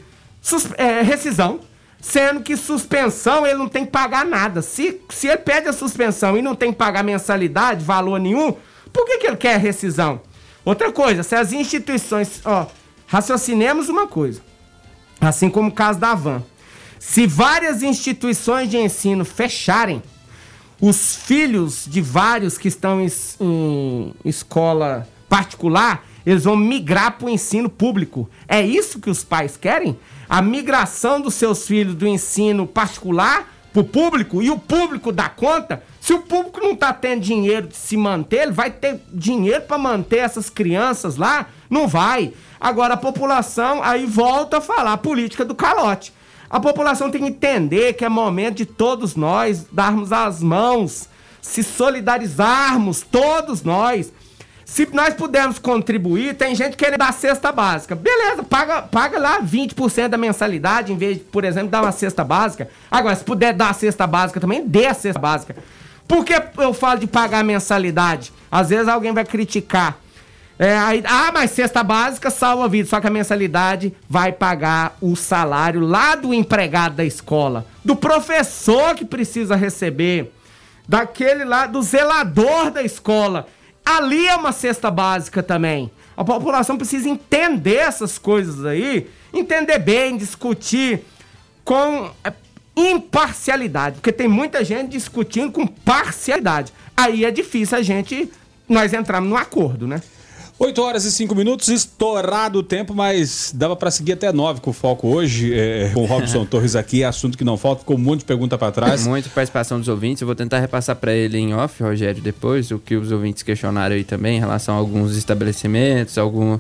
é, rescisão, sendo que suspensão ele não tem que pagar nada. Se, se ele pede a suspensão e não tem que pagar mensalidade, valor nenhum, por que, que ele quer rescisão? Outra coisa, se as instituições. Ó, raciocinemos uma coisa. Assim como o caso da Van. Se várias instituições de ensino fecharem, os filhos de vários que estão em, em escola particular, eles vão migrar para o ensino público. É isso que os pais querem? A migração dos seus filhos do ensino particular o público e o público dá conta? Se o público não está tendo dinheiro de se manter, ele vai ter dinheiro para manter essas crianças lá? Não vai. Agora a população aí volta a falar a política do calote. A população tem que entender que é momento de todos nós darmos as mãos, se solidarizarmos, todos nós. Se nós pudermos contribuir, tem gente querendo dar cesta básica. Beleza, paga, paga lá 20% da mensalidade, em vez de, por exemplo, dar uma cesta básica. Agora, se puder dar a cesta básica também, dê a cesta básica. Por que eu falo de pagar mensalidade? Às vezes alguém vai criticar. É, aí, ah, mas cesta básica salva a vida, só que a mensalidade vai pagar o salário lá do empregado da escola, do professor que precisa receber, daquele lá, do zelador da escola. Ali é uma cesta básica também. A população precisa entender essas coisas aí, entender bem, discutir com é, imparcialidade, porque tem muita gente discutindo com parcialidade. Aí é difícil a gente nós entrarmos num acordo, né? 8 horas e 5 minutos, estourado o tempo, mas dava para seguir até 9 com o foco hoje. É, com o Robson [LAUGHS] Torres aqui, assunto que não falta, ficou um monte de pergunta para trás. Muita participação dos ouvintes. Eu vou tentar repassar para ele em off, Rogério, depois, o que os ouvintes questionaram aí também em relação a alguns estabelecimentos, algum,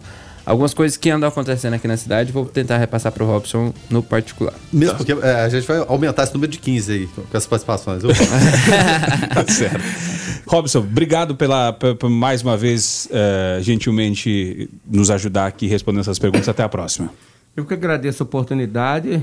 algumas coisas que andam acontecendo aqui na cidade. Vou tentar repassar para o Robson no particular. Mesmo porque é, a gente vai aumentar esse número de 15 aí com as participações. viu? [LAUGHS] tá certo. Robson, obrigado pela, pe- pe- mais uma vez, eh, gentilmente, nos ajudar aqui respondendo essas perguntas. Até a próxima. Eu que agradeço a oportunidade.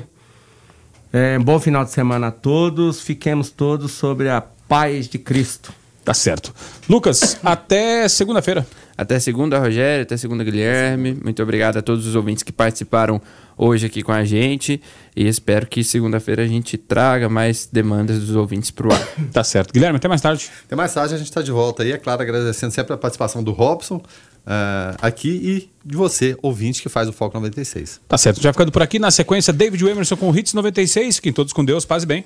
É, bom final de semana a todos. Fiquemos todos sobre a paz de Cristo. Tá certo. Lucas, [COUGHS] até segunda-feira. Até segunda, Rogério. Até segunda, Guilherme. Muito obrigado a todos os ouvintes que participaram hoje aqui com a gente. E espero que segunda-feira a gente traga mais demandas dos ouvintes pro ar. [COUGHS] Tá certo. Guilherme, até mais tarde. Até mais tarde a gente está de volta aí, é claro, agradecendo sempre a participação do Robson eh, aqui e de você, ouvinte, que faz o Foco 96. Tá certo. Já ficando por aqui, na sequência, David Emerson com o Hits 96. Fiquem todos com Deus, paz e bem.